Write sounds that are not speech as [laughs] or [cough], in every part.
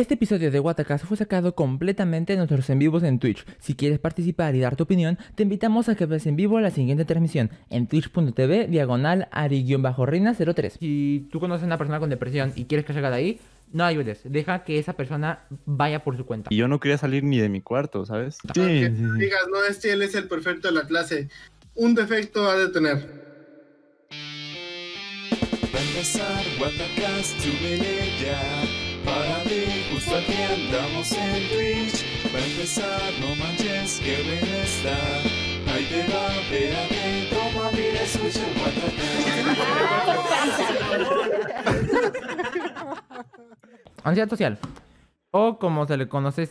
Este episodio de Watacast fue sacado completamente de nuestros en vivos en Twitch. Si quieres participar y dar tu opinión, te invitamos a que veas en vivo la siguiente transmisión en twitch.tv diagonal ari-reina03. Si tú conoces a una persona con depresión y quieres que salga de ahí, no ayudes. Deja que esa persona vaya por su cuenta. Y yo no quería salir ni de mi cuarto, ¿sabes? que Digas, no, este él es el perfecto de la clase. Un defecto ha de tener. Va a empezar Watacast, Para andamos en Twitch Va a empezar, no manches, que bien está Ahí te va, espérate, toma, mira, escucha el [laughs] Ansiedad social. O como se le conoce,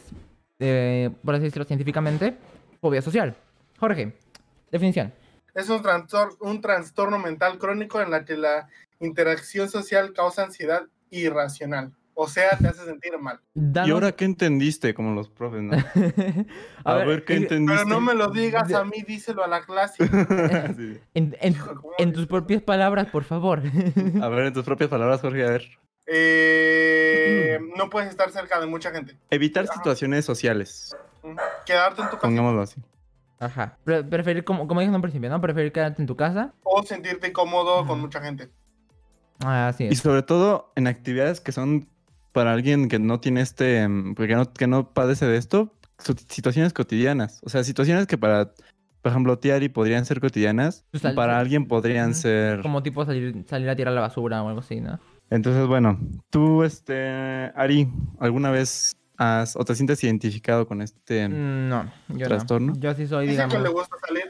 eh, por así decirlo científicamente, fobia social. Jorge, definición. Es un, trastor- un trastorno mental crónico en la que la interacción social causa ansiedad irracional. O sea, te hace sentir mal. ¿Y ahora qué entendiste? Como los profes, ¿no? [laughs] A, ver, ¿qué entendiste? Pero no me lo digas a mí, díselo a la clase. [laughs] Sí. [laughs] En, en- en tus propias palabras, por favor. A ver, en tus propias palabras, Jorge, a ver. Eh, no puedes estar cerca de mucha gente. Evitar situaciones sociales. Quedarte en tu casa pongámoslo así. Ajá. Pre- preferir, como, como dije en un principio, ¿no? Preferir quedarte en tu casa. o sentirte cómodo con mucha gente. Ah, así Y es. sobre todo en actividades que son para alguien que no tiene este, mm, que no, que no padece de esto, situaciones cotidianas. O sea, situaciones que para, por ejemplo, Tiari podrían ser cotidianas, Pues para alguien podrían ser... Como tipo salir, salir a tirar la basura o algo así, ¿no? Entonces, bueno, tú, este, Ari, ¿alguna vez has o te sientes identificado con este... Mm, No, yo ¿Trastorno? no. Yo sí soy, Dice digamos... que le gusta salir.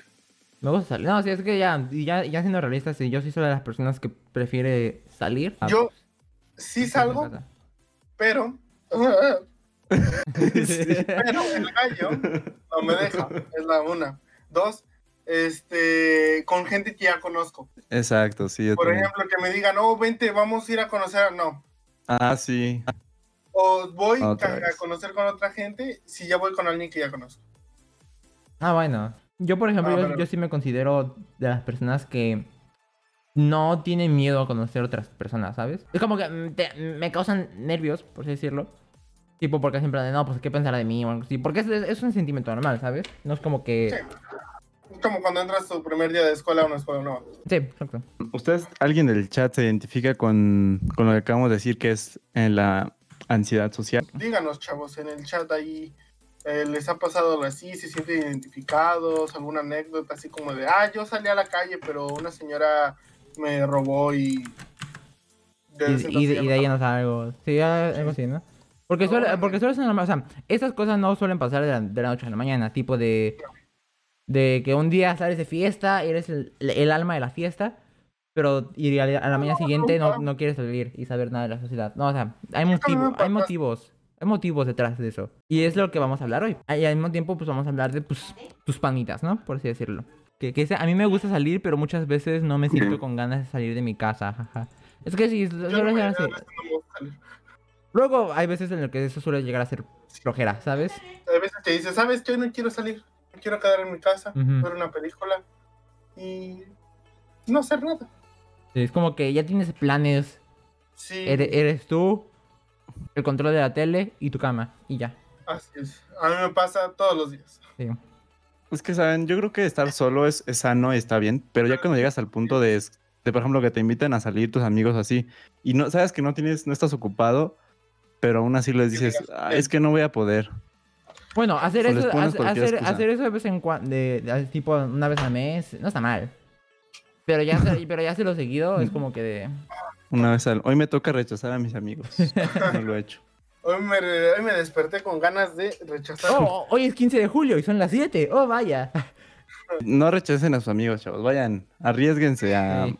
Me gusta salir. No, sí, es que ya, y ya, ya siendo realista, sí, yo sí soy de las personas que prefiere salir. a- Yo sí estar en salgo, pero. [laughs] Pero el gallo no me deja. Es la una. Dos, este, con gente que ya conozco. Exacto, sí. yo Por también. ejemplo, que me digan, oh, vente, vamos a ir a conocer. No. Ah, sí. O voy Otra a, conocer con otra gente si ya voy con alguien que ya conozco. Ah, bueno. Yo, por ejemplo, Ah, yo, pero- yo sí me considero de las personas que no tienen miedo a conocer otras personas, ¿sabes? Es como que mm, te- me causan nervios, por así decirlo. Tipo, porque siempre de, no, pues, ¿qué pensará de mí? O algo así. Porque es, es un sentimiento normal, ¿sabes? No es como que... Es como cuando entras tu primer día de escuela a una escuela nueva. Sí, exacto. ¿Ustedes, alguien del chat se identifica con, con lo que acabamos de decir que es en la ansiedad social? Díganos, chavos, en el chat ahí. eh, ¿Les ha pasado algo así? ¿Se sienten identificados? ¿Alguna anécdota así como de, ah, yo salí a la calle, pero una señora me robó y... Y, y de, y de ahí ya no salgo. Sí, algo así, ¿no? Porque No, suele, porque suele ser normal. O sea, esas cosas no suelen pasar de la, de la noche a la mañana. Tipo de. De que un día sales de fiesta, eres el, el alma de la fiesta. Pero y a la, a la mañana siguiente no, no quieres salir y saber nada de la sociedad. No, o sea, hay, motivo, hay motivos. Hay motivos detrás de eso. Y es lo que vamos a hablar hoy. Y al mismo tiempo, pues vamos a hablar de pues, tus panitas, ¿no? Por así decirlo. Que, que a mí me gusta salir, pero muchas veces no me siento con ganas de salir de mi casa. jaja. Es que sí, suele ser así. a. Luego hay veces en el que eso suele llegar a ser flojera, ¿sabes? Hay veces que dices, ¿sabes qué? Hoy no quiero salir. Me quiero quedar en mi casa, ver una película y no hacer nada. Sí, Es como que ya tienes planes. Sí, Eres, eres tú, el control de la tele y tu cama. Y ya. así es. A mí me pasa todos los días. Sí. Es que, ¿saben? Yo creo que estar solo es, es sano y está bien, pero ya cuando llegas al punto de, de, por ejemplo, que te invitan a salir tus amigos así, y no sabes que no tienes, no estás ocupado, pero aún así les dices, "Ah, es que no voy a poder. Bueno, hacer O eso, hacer, hacer, eso de vez en cuando, de, de- tipo una vez al mes, no está mal. Pero ya, se- pero ya hacerlo seguido es como que de... Una vez al... Hoy me toca rechazar a mis amigos. [laughs] No lo he hecho. Hoy me, hoy me desperté con ganas de rechazar. Oh, hoy es 15 de julio y son las 7. Oh, vaya. No rechacen a sus amigos, chavos. Vayan, arriesguense a, Sí.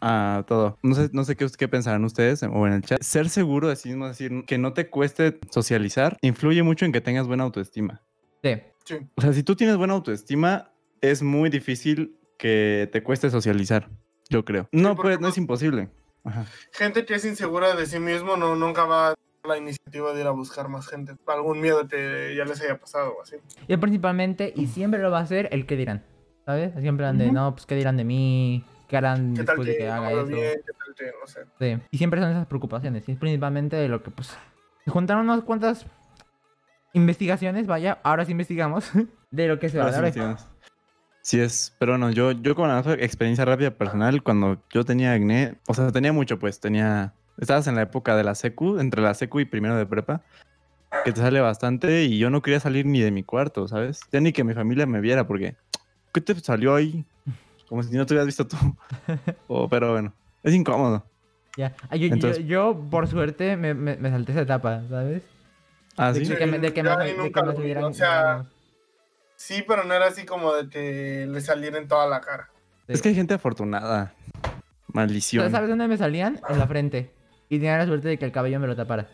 a todo. No sé, no sé qué, qué pensarán ustedes o en el chat. Ser seguro de sí mismo, es decir, que no te cueste socializar, influye mucho en que tengas buena autoestima. Sí. Sí. O sea, si tú tienes buena autoestima, es muy difícil que te cueste socializar, yo creo. No, pues, no no- es imposible. Ajá. Gente que es insegura de sí mismo no nunca va a la iniciativa de ir a buscar más gente. Algún miedo que ya les haya pasado o así. Y principalmente, y siempre lo va a hacer el que dirán. ¿Sabes? Siempre han de, no, pues qué dirán de mí, qué harán ¿Qué tal después de que haga sé? Sí. Y siempre son esas preocupaciones. Y es principalmente de lo que, pues, Se juntaron unas cuantas investigaciones, vaya, ahora sí investigamos [laughs] de lo que se va a dar. Sí es, pero bueno, yo, yo con la experiencia rápida personal, cuando yo tenía acné, o sea, tenía mucho pues, tenía, estabas en la época de la secu, entre la secu y primero de prepa, que te sale bastante y yo no quería salir ni de mi cuarto, ¿sabes? Ya ni que mi familia me viera porque, ¿qué te salió ahí? Como si no te hubieras visto tú. [laughs] O, pero bueno, es incómodo. Ya. Ah, yo, yo- Entonces- yo, por suerte, me, me, me salté esa etapa, ¿sabes? Ah, De sí. que, que me, de que me, de que salieran- o sea, Sí, pero no era así como de que le saliera en toda la cara. Sí. Es que hay gente afortunada. Maldición. ¿Sabes dónde me salían? En la frente. Y tenía la suerte de que el cabello me lo tapara.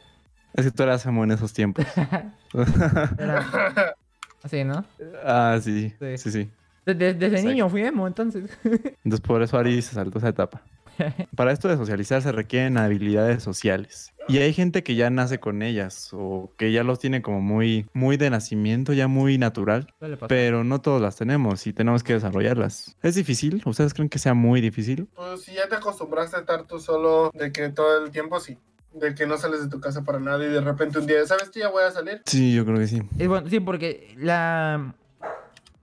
Es que tú eras emo en esos tiempos. [laughs] Era [laughs] así, ¿no? ah, sí. Sí. Sí, sí. Desde, desde niño fui emo, entonces. [laughs] Entonces por eso Ari se saltó esa etapa. [laughs] Para esto de socializar se requieren habilidades sociales. Y hay gente que ya nace con ellas o que ya los tiene como muy, muy de nacimiento, ya muy natural. Pero no todos las tenemos y tenemos que desarrollarlas. ¿Es difícil? ¿Ustedes creen que sea muy difícil? Pues si ya te acostumbraste a estar tú solo, de que todo el tiempo sí. De que no sales de tu casa para nada y de repente un día, ¿sabes que ya voy a salir? Sí, yo creo que sí. Y bueno, sí, porque la,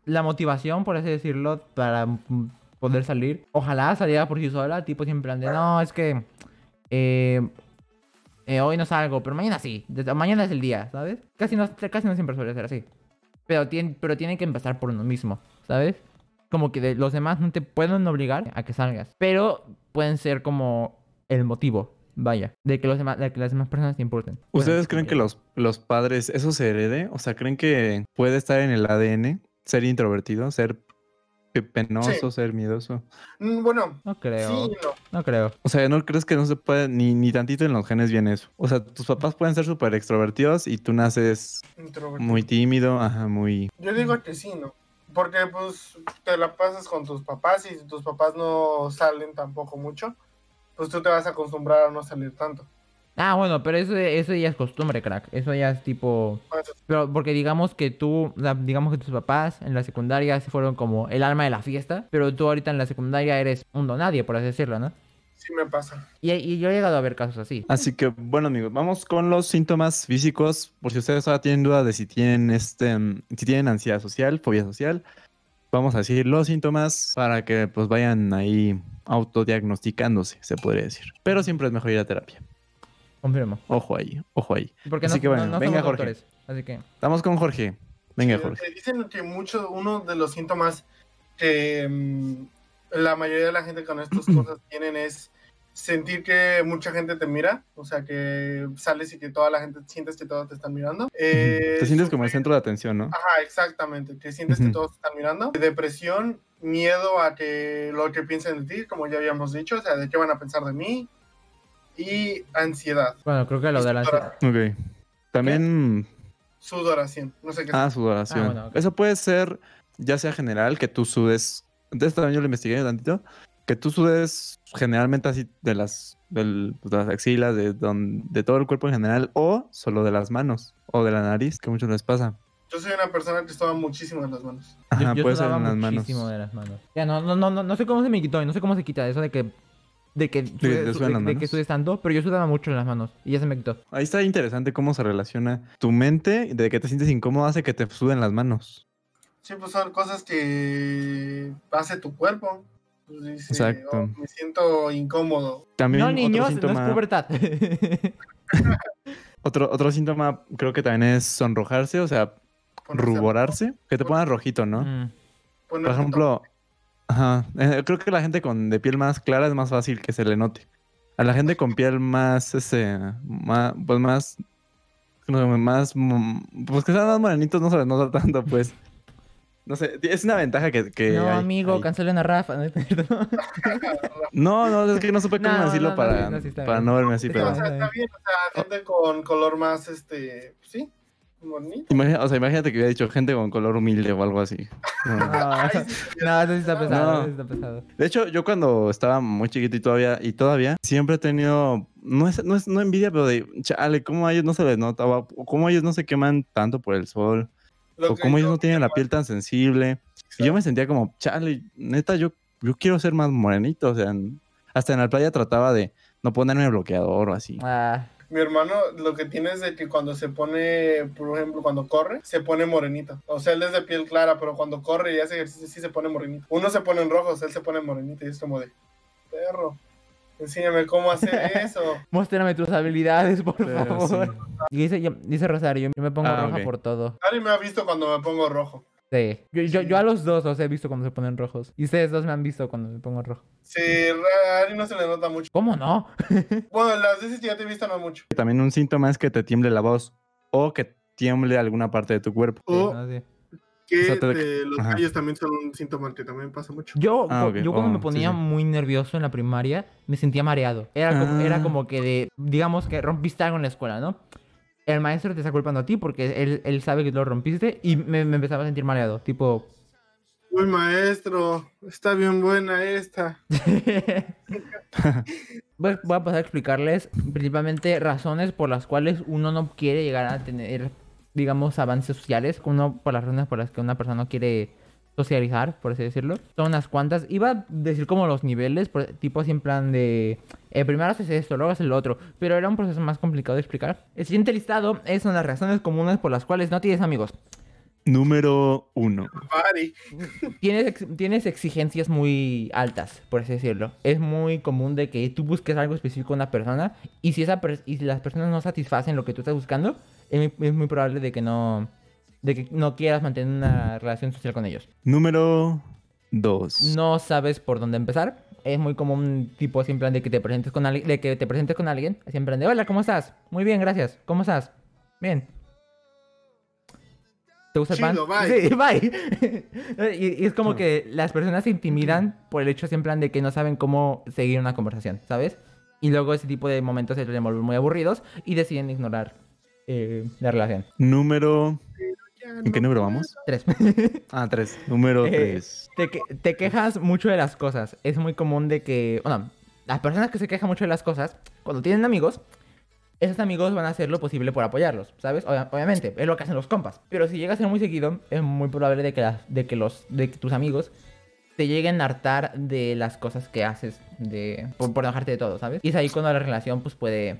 la motivación, por así decirlo, para poder salir, ojalá saliera por sí sola, tipo siempre plan de, no, es que eh, eh, hoy no salgo, pero mañana sí, desde- mañana es el día, ¿sabes? Casi no, casi no siempre suele ser así. Pero, tiene, pero tiene que empezar por uno mismo, ¿sabes? Como que de- los demás no te pueden obligar a que salgas, pero pueden ser como el motivo, vaya, de que, los demás, de que las demás personas te importen. ¿Ustedes creen que los, los padres, eso se herede? O sea, ¿creen que puede estar en el ADN ser introvertido, ser pe- penoso, ser miedoso? Mm, Bueno, No creo. sí no. No creo. O sea, ¿no crees que no se puede ni, ni tantito en los genes viene eso? O sea, tus papás pueden ser súper extrovertidos y tú naces muy tímido, ajá, muy... Yo digo que sí, ¿no? Porque pues te la pasas con tus papás y si tus papás no salen tampoco mucho, pues tú te vas a acostumbrar a no salir tanto. Ah, bueno, pero eso, eso ya es costumbre, crack. Eso ya es tipo... Pero porque digamos que tú, digamos que tus papás en la secundaria se fueron como el alma de la fiesta, pero tú ahorita en la secundaria eres un donadie, por así decirlo, ¿no? sí me pasa. Y, y yo he llegado a ver casos así. Así que, bueno, amigos, vamos con los síntomas físicos. Por si ustedes ahora tienen duda de si tienen este, mm, si tienen ansiedad social, fobia social, vamos a decir los síntomas para que pues vayan ahí autodiagnosticándose, se podría decir. Pero siempre es mejor ir a terapia. Confirmo. Ojo ahí, ojo ahí. Porque Así no, que bueno, no- no venga, Jorge. doctores. Así que... Estamos con Jorge. Venga, Sí, Jorge. eh, Dicen que mucho, uno de los síntomas que mm, la mayoría de la gente con estas [clears throat] cosas tienen es sentir que mucha gente te mira, o sea, que sales y que toda la gente sientes que todos te están mirando. Eh, Te sientes como el centro de atención, ¿no? Ajá, exactamente, que sientes que todos te están mirando. Depresión, miedo a que lo que piensen de ti, como ya habíamos dicho, o sea, de qué van a pensar de mí. Y ansiedad, Bueno, creo que lo de la ansiedad... sudoración, Ok. También sudoración, no sé qué. Ah, sudoración. Ah, bueno. Eso puede ser ya sea general, que tú sudes. De esto también yo lo investigué tantito. Que tú sudes generalmente así de las, del- pues, de las axilas, de, todo el cuerpo en general, o solo de las manos, o de la nariz, que a muchos les pasa. Yo soy una persona que estaba muchísimo en las manos. Ajá, yo puede ser en las manos. muchísimo de las manos. Ya, no, no, no, no, no sé cómo se me quitó y no sé cómo se quita eso de que... De que, de, de que tanto, pero yo sudaba mucho en las manos y ya se me quitó. Ahí está interesante cómo se relaciona tu mente, de que te sientes incómodo, hace que te suden las manos. Sí, pues son cosas que hace tu cuerpo. Pues dice, Exacto. "Oh, me siento incómodo. También no, otro niños, no síntoma, es pubertad. [laughs] otro, otro síntoma creo que también es sonrojarse, o sea, Ponerse ruborarse, que te pongas rojito, ¿no? Mm. Por ejemplo, ajá, eh, creo que la gente con de piel más clara es más fácil que se le note. A la gente con piel más, ese, más, pues más, no, más, mm, pues que sean más morenitos no se les nota tanto, pues. No sé, es una ventaja que, que No, hay amigo, ahí. cancelen a Rafa. ¿no? No, no, es que no supe cómo No, decirlo no, no, para, sí, no, sí está para no verme así, Sí, pero... O sea, está bien, o sea, gente con color más, este, sí, bonito. Imagina- o sea, imagínate que hubiera dicho gente con color humilde o algo así. [laughs] No. [laughs] No, eso sí está pesado, No. eso sí está pesado. De hecho, yo cuando estaba muy chiquito y todavía, y todavía, siempre he tenido, no es, no es no envidia, pero de, chale, cómo a ellos no se les nota, o o cómo ellos no se queman tanto por el sol, lo o cómo ellos no tienen la piel tan sensible. Y yo me sentía como, chale, neta, yo, yo quiero ser más morenito, o sea, hasta en la playa trataba de no ponerme bloqueador o así. Ah, Mi hermano lo que tiene es de que cuando se pone, por ejemplo, cuando corre, se pone morenito. O sea, él es de piel clara, pero cuando corre y hace ejercicio sí se pone morenito. Uno se pone en rojos, él se pone morenito y es como de, perro, enséñame cómo hacer [laughs] eso. Muéstrame tus habilidades, por Pero favor. sí. [laughs] Y dice, yo- dice Rosario, yo me pongo Ah, roja por todo. Nadie me ha visto cuando me pongo rojo. Sí. Yo, yo, yo a los dos los he visto cuando se ponen rojos. Y ustedes dos me han visto cuando me pongo rojo. Sí, a Ari no se le nota mucho. ¿Cómo no? [laughs] Bueno, las veces que ya te he visto no mucho. También un síntoma es que te tiemble la voz o que tiemble alguna parte de tu cuerpo. Sí, O no, sí. que O sea, te- te- los Ajá. gallos también son un síntoma que también pasa mucho. Yo, Ah, yo cuando Oh, me sí, ponía sí. muy nervioso en la primaria, me sentía mareado. Era como, era Ah. como que de, digamos que rompiste algo en la escuela, ¿no? El maestro te está culpando a ti porque él, él sabe que lo rompiste y me, me empezaba a sentir mareado. Tipo, Uy, maestro, está bien buena esta. [laughs] voy, voy a pasar a explicarles principalmente razones por las cuales uno no quiere llegar a tener, digamos, avances sociales. Uno, por las razones por las que una persona no quiere socializar, por así decirlo. Son unas cuantas. Iba a decir como los niveles, por- tipo así en plan de... eh, primero haces esto, luego haces lo otro. Pero era un proceso más complicado de explicar. El siguiente listado es son las razones comunes por las cuales no tienes amigos. Número uno. Tienes, ex- tienes exigencias muy altas, por así decirlo. Es muy común de que tú busques algo específico en una persona y si, esa per- y si las personas no satisfacen lo que tú estás buscando, es muy, es muy probable de que no de que no quieras mantener una relación social con ellos. Número dos. No sabes por dónde empezar. Es muy común tipo así en plan de que te presentes con alguien, de que te presentes con alguien, así en plan de, "Hola, ¿cómo estás?" Muy bien, gracias. ¿Cómo estás? Bien. ¿Te gusta el pan? Chido, bye. Sí, [laughs] bye. y, y es como que las personas se intimidan por el hecho así en plan de que no saben cómo seguir una conversación, ¿sabes? Y luego ese tipo de momentos se les vuelven muy aburridos y deciden ignorar eh, la relación. Número. ¿En qué número vamos? Tres. [laughs] Ah, tres. Número Eh, tres. te, que- te quejas mucho de las cosas. Es muy común de que, bueno, las personas que se quejan mucho de las cosas, cuando tienen amigos, esos amigos van a hacer lo posible por apoyarlos, ¿sabes? Obvia- obviamente, es lo que hacen los compas. Pero si llega a ser muy seguido, es muy probable de que, las- de que, los, de que tus amigos te lleguen a hartar de las cosas que haces, de, por, por enojarte de todo, ¿sabes? Y es ahí cuando la relación pues puede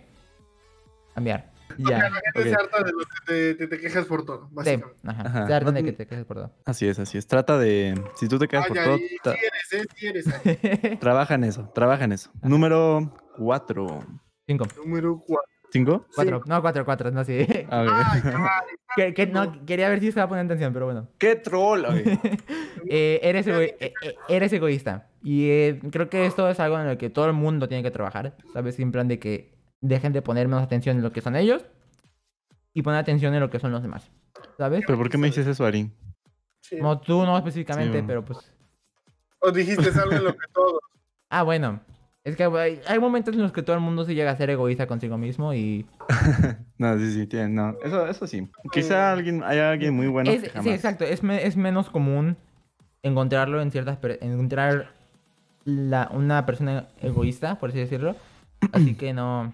cambiar. [laughs] Ya. La gente ok. se harta de lo que te, te- te quejas por todo, Sí, básicamente. ajá. Ajá. Se hartan de que te quejes por todo. Así es, así es. Trata de. Si tú te quedas Ay, por todo, sí tra- eres, eh, sí eres. [laughs] Trabaja en eso. Trabaja en eso. Número cuatro. Cinco. Número 4. ¿Cinco? Cuatro. No, cuatro, cuatro, no, sí. [laughs] Ah, ok. Ay, ay, Que, que no, quería ver si estaba poniendo atención, pero bueno. ¡Qué troll! Eh, eres, ego- eh, eh, eres egoísta. Y eh, creo que esto es algo en lo que todo el mundo tiene que trabajar. ¿Sabes? En plan de que dejen de poner menos atención en lo que son ellos y poner atención en lo que son los demás. ¿Sabes? ¿Pero por qué me dices eso, Ari? sí. No, tú no específicamente, Sí, pero pues... O dijiste algo en lo que todos. [laughs] Ah, bueno. Es que hay, hay momentos en los que todo el mundo se llega a ser egoísta consigo mismo y... [laughs] No, sí, sí, tiene, no. Eso, eso sí. Quizá alguien, haya alguien muy bueno Es- que sí, jamás. exacto. Es, me- es menos común encontrarlo en ciertas... Encontrar la, una persona egoísta, por así decirlo. Así que no...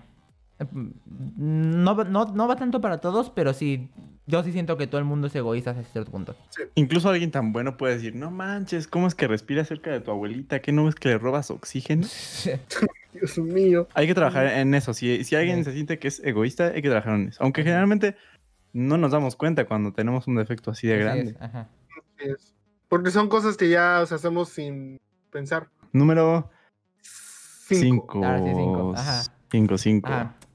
No, va- no, no va tanto para todos, pero sí... Yo sí siento que todo el mundo es egoísta hasta cierto punto. Incluso alguien tan bueno puede decir, no manches, ¿cómo es que respira cerca de tu abuelita? ¿Qué no ves que le robas oxígeno? [laughs] Dios mío. Hay que trabajar en eso. Si, si alguien Sí. se siente que es egoísta, hay que trabajar en eso. Aunque generalmente no nos damos cuenta cuando tenemos un defecto así de Así grande. es, ajá. Es. Porque son cosas que ya o sea, hacemos sin pensar. Número Cinco. 5. Ah, sí, cinco. Ajá. 5, 5.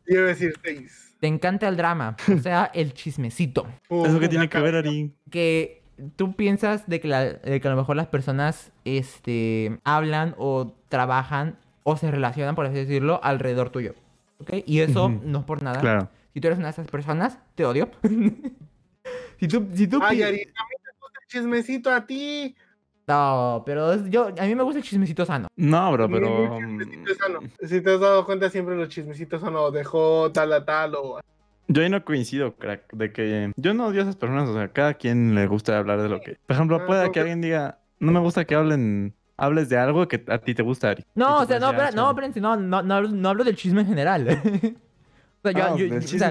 Yo iba a decir seis. Te encanta el drama, o [laughs] sea, el chismecito. ¿Eso Uh, tiene que ver, Ari? que tú piensas de que, la- de que a lo mejor las personas este, hablan o trabajan o se relacionan, por así decirlo, alrededor tuyo. ¿Ok? Y eso no es por nada. Claro. Si tú eres una de esas personas, te odio. [laughs] si tú, si tú Ay, Ari, a mí te gusta el chismecito a ti. No, pero es- yo, a mí me gusta el chismecito sano. No, bro, mí pero. chismecito sano. Si te has dado cuenta, siempre los chismecitos son o dejó tal a tal o... Yo ahí no coincido, crack, de que yo no odio a esas personas, o sea, cada quien le gusta hablar de lo que... Por ejemplo, Ah, pueda no, que alguien diga, no me gusta que hablen, hables de algo que a ti te gusta, Ari. No, o tú sea, no, decir, no, "Ah, espérense, no, no, no hablo del chisme en general. [laughs]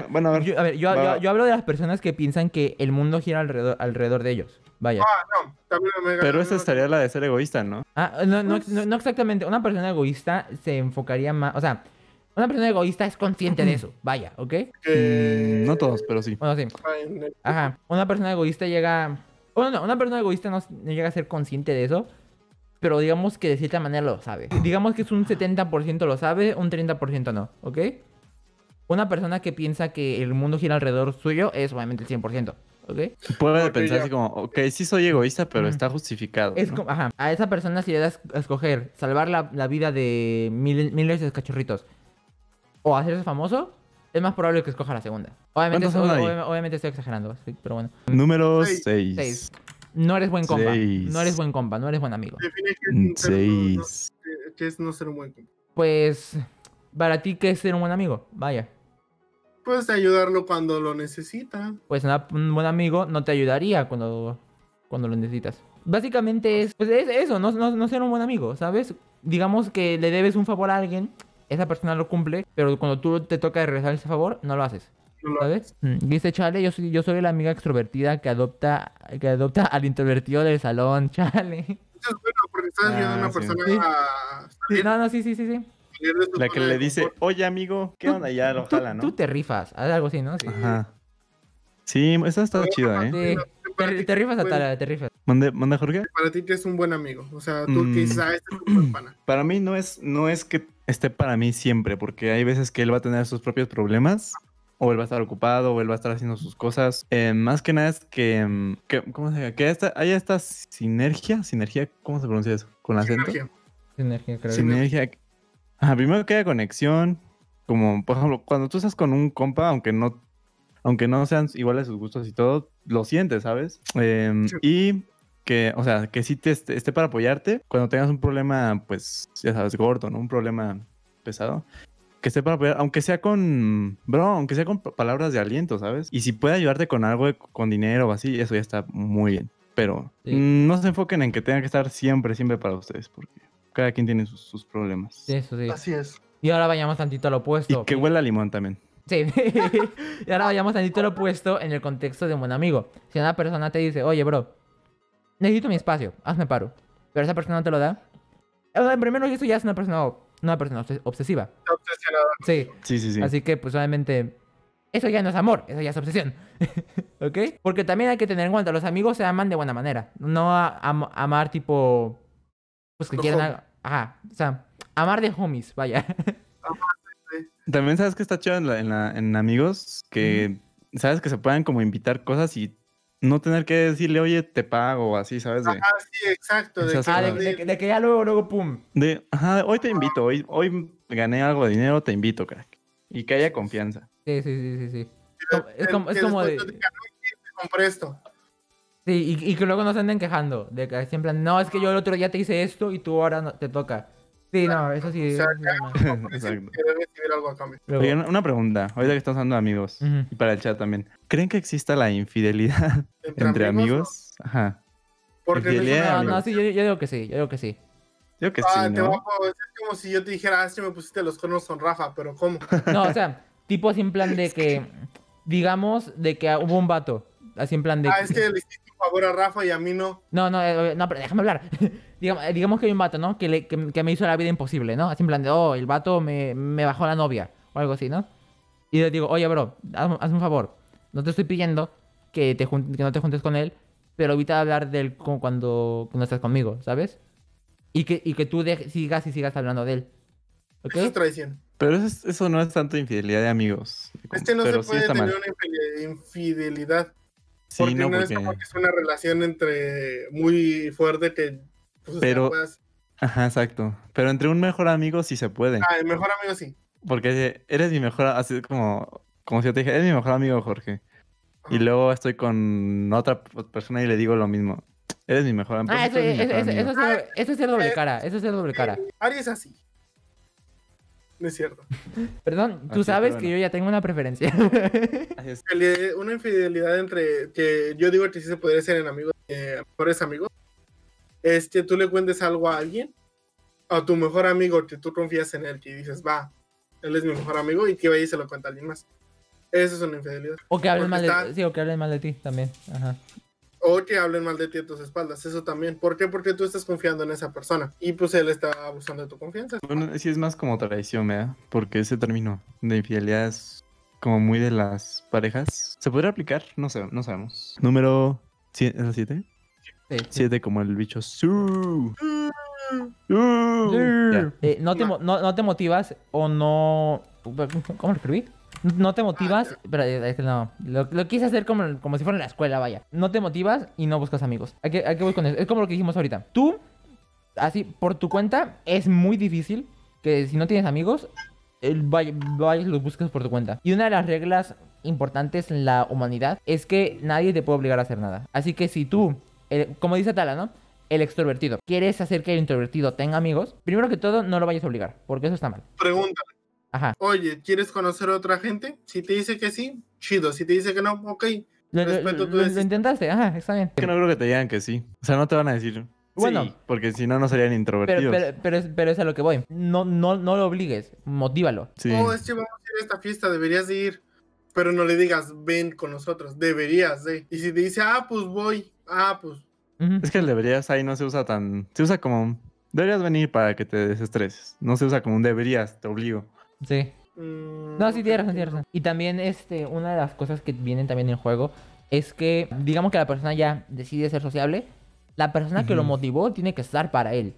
Bueno, a ver. yo- hablo de las personas que piensan que el mundo gira alrededor, alrededor de ellos. Vaya. Ah, no. También me Pero esa estaría la de ser egoísta, ¿no? Ah, no, no, Pues- no, no exactamente. Una persona egoísta se enfocaría más. O sea, Una persona egoísta es consciente de eso, vaya, ¿ok? Mm, No todos, pero sí. Bueno, sí. Ajá. Una persona egoísta llega. Bueno, no, una persona egoísta no, no llega a ser consciente de eso. Pero digamos que de cierta manera lo sabe. Digamos que es un 70% lo sabe, un 30% no, ¿ok? Una persona que piensa que el mundo gira alrededor suyo es obviamente el 100%, ¿ok? Puede Ok, pensar ya. así como, ok, sí soy egoísta, pero está justificado. Es ¿no? como, ajá, a esa persona si le das a escoger salvar la, la vida de mil- miles de cachorritos o hacerse famoso, es más probable que escoja la segunda. Obviamente, ¿Cuántos son ob- ahí? ob- obviamente estoy exagerando, sí, pero bueno. Número Seis. 6. Seis. No eres buen compa. Seis. No eres buen compa, no eres buen amigo. Define un ser- no- no- 6. qué- qué es no ser un buen compa. Pues, para ti, ¿qué es ser un buen amigo? Vaya. Puedes ayudarlo cuando lo necesita. Pues una- un buen amigo no te ayudaría cuando, cuando lo necesitas. Básicamente es, pues es eso, no, no, no ser un buen amigo, ¿sabes? Digamos que le debes un favor a alguien, esa persona lo cumple, pero cuando tú te toca regresar ese favor, no lo haces. ¿Sabes? Mm, Dice Chale, yo soy, yo soy la amiga extrovertida que adopta, que adopta al introvertido del salón, [laughs] Chale. Eso es bueno porque estás ayudando a una sí. persona Sí. a Sí, salir, no, no, sí, sí, sí, sí. La que le dice, oye amigo, ¿qué onda? Ya lo Tú, jala, ¿no? tú te rifas, haz algo así, ¿no? Sí. Ajá. Sí, esa está chida, ¿eh? Te, rifas a bueno, tal, te rifas. ¿Mande, mande Jorge? Para ti que es un buen amigo. O sea, tú Mm. que dices, ah, este es un buen pana. [clears throat] Para mí no es, no es que esté para mí siempre, porque hay veces que él va a tener sus propios problemas, o él va a estar ocupado, o él va a estar haciendo sus cosas. Eh, más que nada es que, mm, que ¿cómo se llama? Que esta, haya esta sinergia, sinergia, ¿cómo se pronuncia eso? ¿Con acento? Sinergia. Sinergia, creo. Sinergia. Ajá, primero que haya conexión, como por ejemplo, cuando tú estás con un compa, aunque no, aunque no sean iguales sus gustos y todo, lo sientes, ¿sabes? Em, Sí. Y que, o sea, que sí te esté, esté para apoyarte cuando tengas un problema, pues, ya sabes, gordo, ¿no? Un problema pesado. Que esté para apoyar, aunque sea con, bro, aunque sea con pa- palabras de aliento, ¿sabes? Y si puede ayudarte con algo, de- con dinero o así, eso ya está muy bien. Pero Sí. no se enfoquen en que tenga que estar siempre, siempre para ustedes, porque cada quien tiene sus, sus problemas. Sí, eso sí. Así es. Y ahora vayamos tantito al opuesto. Y que huela a limón también. Sí. [laughs] y ahora vayamos tantito al opuesto en el contexto de un buen amigo. Si una persona te dice, oye, bro, necesito mi espacio, hazme paro. Pero esa persona no te lo da. O sea, primero eso ya es una persona, una persona obses- obsesiva. Está obsesionado. Sí. Sí, sí, sí. Así que, pues obviamente, eso ya no es amor, eso ya es obsesión. [laughs] ¿Ok? Porque también hay que tener en cuenta, los amigos se aman de buena manera. No a- amar tipo. Pues que Los quieran. homies. a- Ajá. O sea, amar de homies, vaya. [laughs] También sabes que está chido en, la- en la- en amigos que, sabes, que se puedan como invitar cosas y no tener que decirle, oye, te pago o así, ¿sabes? De, Ah, sí, exacto. De Ah, de, que- de que ya luego, luego, pum. de, ajá, hoy te invito, hoy, hoy gané algo de dinero, te invito, crack. Y que haya confianza. Sí, sí, sí, sí, sí. Es como, es como de. te digan, "Oye, te compré esto. Sí, y, y que luego no se anden quejando. De que siempre, no, es que yo el otro día te hice esto y tú ahora no, te toca. Sí, no, eso sí. O sea. [laughs] Exacto. Algo a cambio. Oye, una una pregunta, ahorita que estamos hablando de amigos y para el chat también. ¿Creen que exista la infidelidad [laughs] entre amigos? Ajá. Porque no Infidelidad, una- No, amigos. no, sí, yo, yo digo que sí, yo digo que sí. Yo que Ah, sí, te ¿no? bajo. Es como si yo te dijera, ah, que me pusiste los cuernos con Rafa, pero ¿cómo? [laughs] No, o sea, tipo así en plan de que, digamos, de que hubo un vato. Así en plan de... Ah, es que le hiciste favor a Rafa y a mí no. No, no, eh, no, pero déjame hablar. [laughs] digamos, eh, digamos que hay un vato, ¿no? Que, le- que, que me hizo la vida imposible, ¿no? Así en plan de, oh, el vato me, me bajó la novia o algo así, ¿no? Y le digo, oye, bro, haz- hazme un favor. No te estoy pidiendo que, te que no te juntes con él, pero evita hablar de él cu- cuando, cuando estás conmigo, ¿sabes? Y que, y que tú sigas y sigas hablando de él. ¿Ok? Eso es traición. Pero eso, es- eso no es tanto infidelidad de amigos. Este no pero se sí puede está tener mal. una infide- infidelidad. Sí, porque no, no, es porque... como que es una relación entre muy fuerte que pues, o sea, Pero- puedas- Ajá, exacto. Pero entre un mejor amigo sí se puede. Ah, el mejor amigo sí. Porque eres mi mejor, así como, como si yo te dije, eres mi mejor amigo, Jorge. Y luego estoy con otra persona y le digo lo mismo. Eres mi mejor amigo. Ah, eso, eso, eso, eso es ser- eso es ser doble cara, eso es ser doble cara. Ari es así. No es cierto. [laughs] Perdón, tú Así, sabes pero que yo ya tengo una preferencia. [laughs] Una infidelidad entre que yo digo que sí se podría ser en amigos, eh, mejores amigos, es que tú le cuentes algo a alguien, a tu mejor amigo, que tú confías en él, que dices, va, él es mi mejor amigo, y que vaya y se lo cuenta a alguien más. Eso es una infidelidad. o que hablen mal está- de sí, o que hablen mal de ti también. Ajá. O que hablen mal de ti a tus espaldas, eso también. ¿Por qué? Porque tú estás confiando en esa persona. Y pues él está abusando de tu confianza. Bueno, sí es más como traición, ¿verdad? Porque ese término de infidelidad es como muy de las parejas. ¿Se podría aplicar? No sé, no sabemos. Número 7. Sí, sí. 7 como el bicho. Su. Eh, no, te, no te motivas o no... ¿Cómo lo escribí? No te motivas, pero eh, no. Lo, lo quise hacer como, como si fuera en la escuela, vaya. No te motivas y no buscas amigos. ¿A qué, a qué voy con eso? Es como lo que dijimos ahorita. Tú, así, por tu cuenta, es muy difícil que si no tienes amigos, vayas y los busques por tu cuenta. Y una de las reglas importantes en la humanidad es que nadie te puede obligar a hacer nada. Así que si tú, como dice Tala, ¿no? El extrovertido. ¿Quieres hacer que el introvertido tenga amigos? Primero que todo, no lo vayas a obligar, porque eso está mal. Pregunta, Ajá. oye, ¿quieres conocer a otra gente? Si te dice que sí, chido. Si te dice que no, ok. Lo, lo- Respeto tu lo- intentaste, ajá, está bien. Es que no creo que te digan que sí. O sea, no te van a decir. Bueno. sí, porque si no, no serían introvertidos. pero, pero, es, pero es a lo que voy. No, no, no lo obligues, motívalo. Sí. Oh, es que vamos a ir a esta fiesta, deberías de ir. Pero no le digas, ven con nosotros, deberías de. Y si te dice, ah, pues voy, ah, pues. Es que el deberías ahí no se usa tan. Se usa como. Deberías venir para que te desestreses. No se usa como un deberías, te obligo. Sí. mm, No, sí, tienes razón, tienes razón. Y también, este, una de las cosas que vienen también en juego es que, digamos que la persona ya decide ser sociable, la persona que lo motivó tiene que estar para él.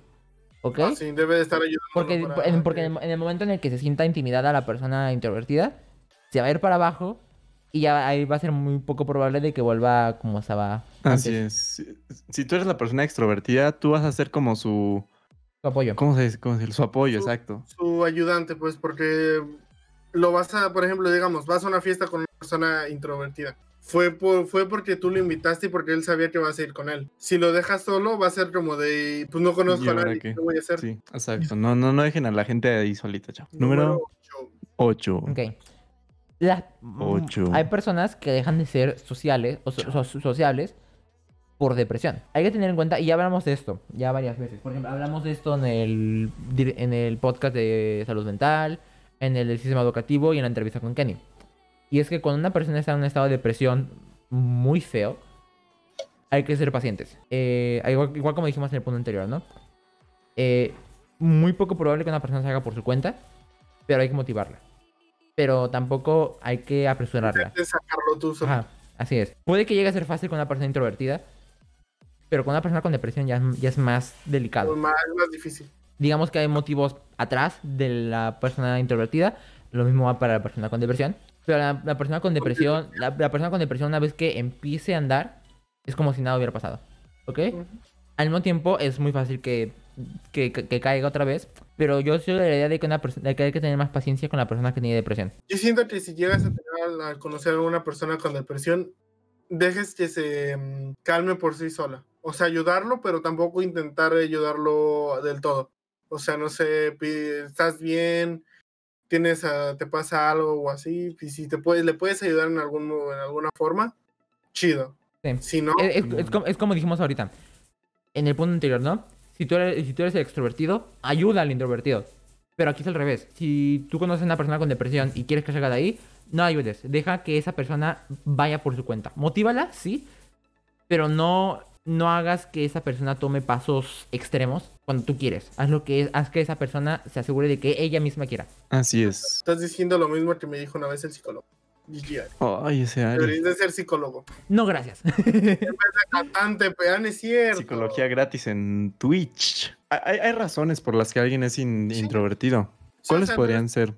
¿Ok? Ah, sí, debe de estar ayudando. Porque, para en, porque que- en, el, en el momento en el que se sienta intimidada la persona introvertida, se va a ir para abajo y ya ahí va a ser muy poco probable de que vuelva como estaba Así es. Si, si tú eres la persona extrovertida, tú vas a ser como su. Su apoyo. ¿Cómo se dice? ¿Cómo se dice? Su apoyo, Su- exacto. su ayudante, pues, porque lo vas a, por ejemplo, digamos, vas a una fiesta con una persona introvertida. Fue, por, fue porque tú lo invitaste y porque él sabía que vas a ir con él. Si lo dejas solo, va a ser como de, pues no conozco ¿Y a nadie, qué? ¿qué voy a hacer? Sí, exacto. No, no, no dejen a la gente ahí solita, chao. Número ocho. 8. Ok. Las- mm, Ocho. Hay personas que dejan de ser sociales o so- so- sociables por depresión. Hay que tener en cuenta, y ya hablamos de esto, ya varias veces. Por ejemplo, hablamos de esto en el, en el podcast de salud mental, en el del sistema educativo y en la entrevista con Kenny. Y es que cuando una persona está en un estado de depresión muy feo, hay que ser pacientes. Eh, igual, igual como dijimos en el punto anterior, ¿no? Eh, muy poco probable que una persona se haga por su cuenta, pero hay que motivarla. Pero tampoco hay que apresurarla. Sacarlo tú solo. Ajá, así es. Puede que llegue a ser fácil con una persona introvertida, pero con una persona con depresión ya, es- ya es más delicado. Más, más difícil. Digamos que hay motivos atrás de la persona introvertida, lo mismo va para la persona con depresión. Pero la, la persona con depresión, la, la persona con depresión una vez que empiece a andar, es como si nada hubiera pasado. ¿Ok? Ujú. Al mismo tiempo es muy fácil que, que, que- que caiga otra vez, pero yo soy de la idea de que, una de que hay que tener más paciencia con la persona que tiene depresión. Yo siento que si llegas a, tener, a conocer a alguna persona con depresión, dejes que se mm, calme por sí sola. O sea, ayudarlo, pero tampoco intentar ayudarlo del todo. O sea, no sé, estás bien, tienes, ah, te pasa algo o así, y si te puedes, le puedes ayudar en, algún, en alguna forma, chido. Sí. Si no, Es, es- es como, es como dijimos ahorita. En el punto anterior, ¿no? Si tú, eres, si tú eres el extrovertido, ayuda al introvertido. Pero aquí es al revés. Si tú conoces a una persona con depresión y quieres que salga de ahí, no ayudes. Deja que esa persona vaya por su cuenta. Motívala, sí. Pero no, no hagas que esa persona tome pasos extremos cuando tú quieres. Haz lo que es, haz que esa persona se asegure de que ella misma quiera. Así es. estás diciendo lo mismo que me dijo una vez el psicólogo. Ay, ese Ari. Deberías de ser psicólogo. No, gracias. [laughs] Cantante, pero no es cierto. Psicología gratis en Twitch. Hay, hay- hay razones por las que alguien es in- Sí. introvertido. ¿Cuáles podrían ser?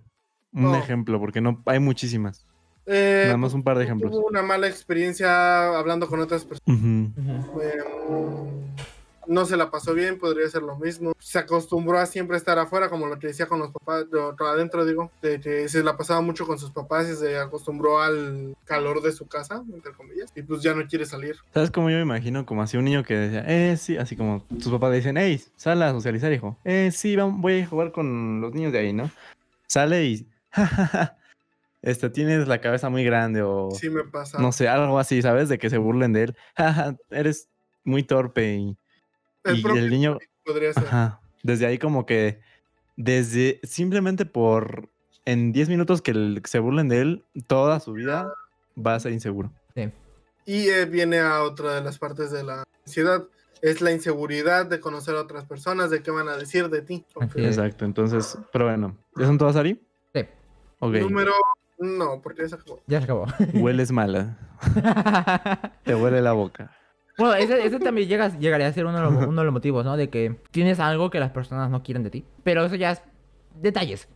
Un No. ejemplo, porque no hay muchísimas. Eh, Nada más un par de ejemplos. Tuvo una mala experiencia hablando con otras personas. Eh, no se la pasó bien, podría ser lo mismo. Se acostumbró a siempre estar afuera, como lo que decía con los papás, lo- adentro digo, de que se la pasaba mucho con sus papás y se acostumbró al calor de su casa, entre comillas, y pues ya no quiere salir. ¿Sabes cómo yo me imagino? Como así un niño que decía, eh, sí, así como sus papás le dicen, hey, sal a socializar, hijo. Eh, sí, voy a jugar con los niños de ahí, ¿no? Sale y, [laughs] jajaja, este, tienes la cabeza muy grande o, Sí me pasa. no sé, algo así, ¿sabes? De que se burlen de él. [laughs] Jaja, eres muy torpe y, el y el niño, podría ser. ajá, desde ahí como que, desde, simplemente por, en 10 minutos que el- se burlen de él, toda su vida va a ser inseguro. Sí. Y eh, viene a otra de las partes de la ansiedad. Es la inseguridad de conocer a otras personas, de qué van a decir de ti. Exacto, entonces, pero bueno, ¿ya son todas, Ari? Sí, Ok, Número. No, porque esa acabó. ya se acabó. hueles mala, [laughs] te huele la boca. bueno, ese, ese también llega, llegaría a ser uno de, los, uno de los motivos, ¿no? De que tienes algo que las personas no quieren de ti. Pero eso ya es detalles.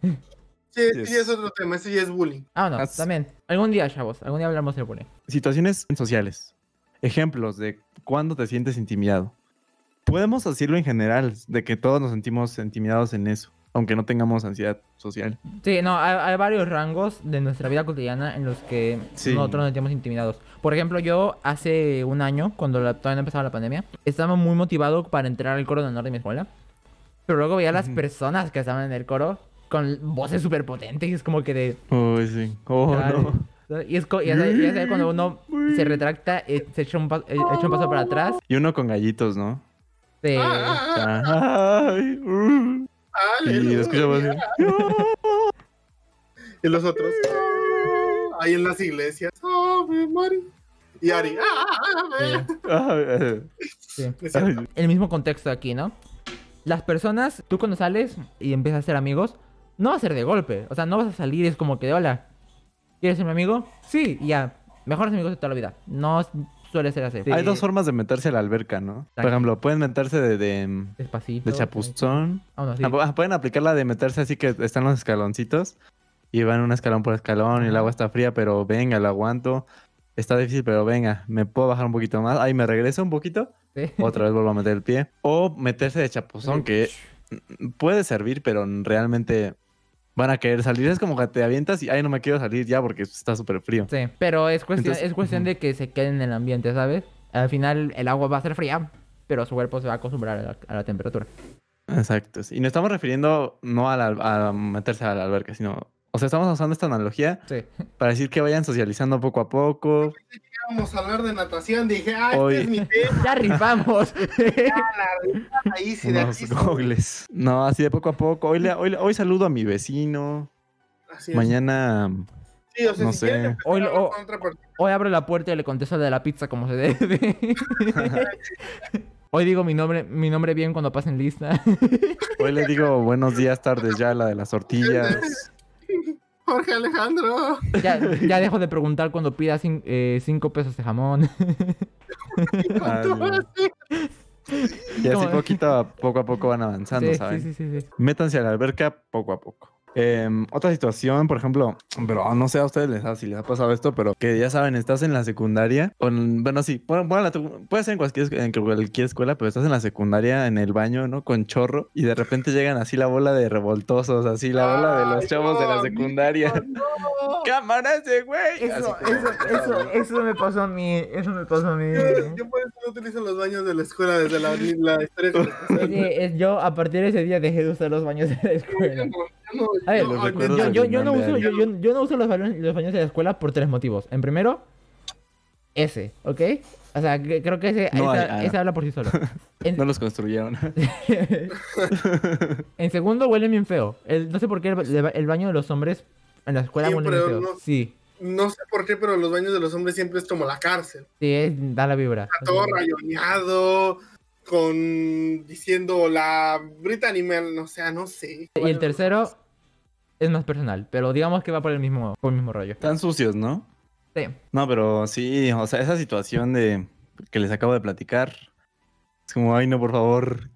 Sí, Yes. sí, es otro tema. Ese ya es bullying. Ah, no, As- también. Algún día, chavos, algún día hablamos del bullying. Situaciones sociales. Ejemplos de cuándo te sientes intimidado. Podemos decirlo en general, de que todos nos sentimos intimidados en eso, aunque no tengamos ansiedad social. Sí, no, hay, hay varios rangos de nuestra vida cotidiana en los que Sí. nosotros nos sentimos intimidados. Por ejemplo, yo hace un año, cuando la- todavía no empezaba la pandemia, estaba muy motivado para entrar al coro de honor de mi escuela. Pero luego veía a las personas que estaban en el coro con voces súper potentes y es como que de... Uy, sí. Oh, no. Y es, y es- y es cuando uno se retracta, eh, se echa un, pa- eh, echa un paso para atrás. Y uno con gallitos, ¿no? ah, Ay, uh. Ah, Y escuchamos así. Y los otros. ah, Ahí en las iglesias. Ave María. Y Ari. ah, sí, sí. El mismo contexto aquí, ¿no? Las personas, tú cuando sales y empiezas a ser amigos, no va a ser de golpe. O sea, no vas a salir y es como que hola. ¿Quieres ser mi amigo? Sí, y ya. Mejores amigos de toda la vida. No suele ser así. Hay dos formas de meterse a la alberca, ¿no? Por ejemplo, pueden meterse de, de, Despacito. de chapuzón. Ah, no, sí. Ah, pu- Pueden aplicar la de meterse así que están los escaloncitos y van un escalón por escalón y el agua está fría, pero venga, lo aguanto. Está difícil, pero venga, me puedo bajar un poquito más. Ahí me regreso un poquito, Sí. otra vez vuelvo a meter el pie. O meterse de chapuzón, que puede servir, pero realmente van a querer salir. Es como que te avientas y, ay, no me quiero salir ya porque está súper frío. Sí, pero es cuestión, Entonces, es cuestión de que se queden en el ambiente, ¿sabes? Al final el agua va a ser fría, pero su cuerpo se va a acostumbrar a la, a la temperatura. Exacto. Y nos estamos refiriendo no a, la- a meterse a la alberca, sino... O sea, estamos usando esta analogía Sí. para decir que vayan socializando poco a poco. Vamos a hablar de natación. Dije, ah, Hoy- este es mi tema. [laughs] ¡Ya rifamos! [laughs] Ahí sí, de unos aquí. gogles. No, así de poco a poco. Hoy, le- hoy, le- hoy saludo a mi vecino. Así es. Mañana. Sí, o sea, no si sé. Hoy oh. Hoy abro la puerta y le contesto de la pizza como se debe. [laughs] Hoy digo mi nombre, mi nombre bien cuando pasen lista. Hoy le digo buenos días, tardes ya, la de las tortillas. Jorge Alejandro. ya, [laughs] ya dejo de preguntar cuando pida cin- eh, cinco pesos de jamón. [laughs] Así. y así poquito a poco a poco van avanzando, Sí, ¿saben? sí, sí, sí, sí. Métanse a la alberca poco a poco. Em, otra situación, por ejemplo, pero no sé a ustedes les ha- si les ha pasado esto, pero que ya saben, estás en la secundaria, con, bueno, sí, ponla tú- puede ser en cualquier, en cualquier escuela, pero estás en la secundaria, en el baño, ¿no? Con chorro, y de repente llegan así la bola de revoltosos, así la bola de los chavos de la no, secundaria. [laughs] no. ¡Cámara ese güey! Así Eso, eso, eso, eso me pasó a mí. Eso me pasó a mí. Yo, yo por eso no utilizo los baños de la escuela desde la, la historia que es- yo a partir de ese día dejé de usar los baños de la escuela. Yo, del yo, yo no uso, yo, año. yo- yo no uso los, baños, los baños de la escuela por tres motivos. En primero, ese, ¿ok? O sea, que- creo que ese, No esa- hay, ah, ese habla por sí solo. [laughs] En, No los construyeron. [laughs] en segundo, huele bien feo. El- no sé por qué el, el baño de los hombres en la escuela huele bien feo. ¿no? Sí, No sé por qué, pero los baños de los hombres siempre es como la cárcel. sí, es- da la vibra. Está todo rayoneado, con diciendo la Brittany Mel, o sea, no sé. Y el tercero es más personal, pero digamos que va por el mismo, por el mismo rollo. Están sucios, ¿no? Sí. No, pero sí, o sea, esa situación de que les acabo de platicar, es como, ay, no, por favor,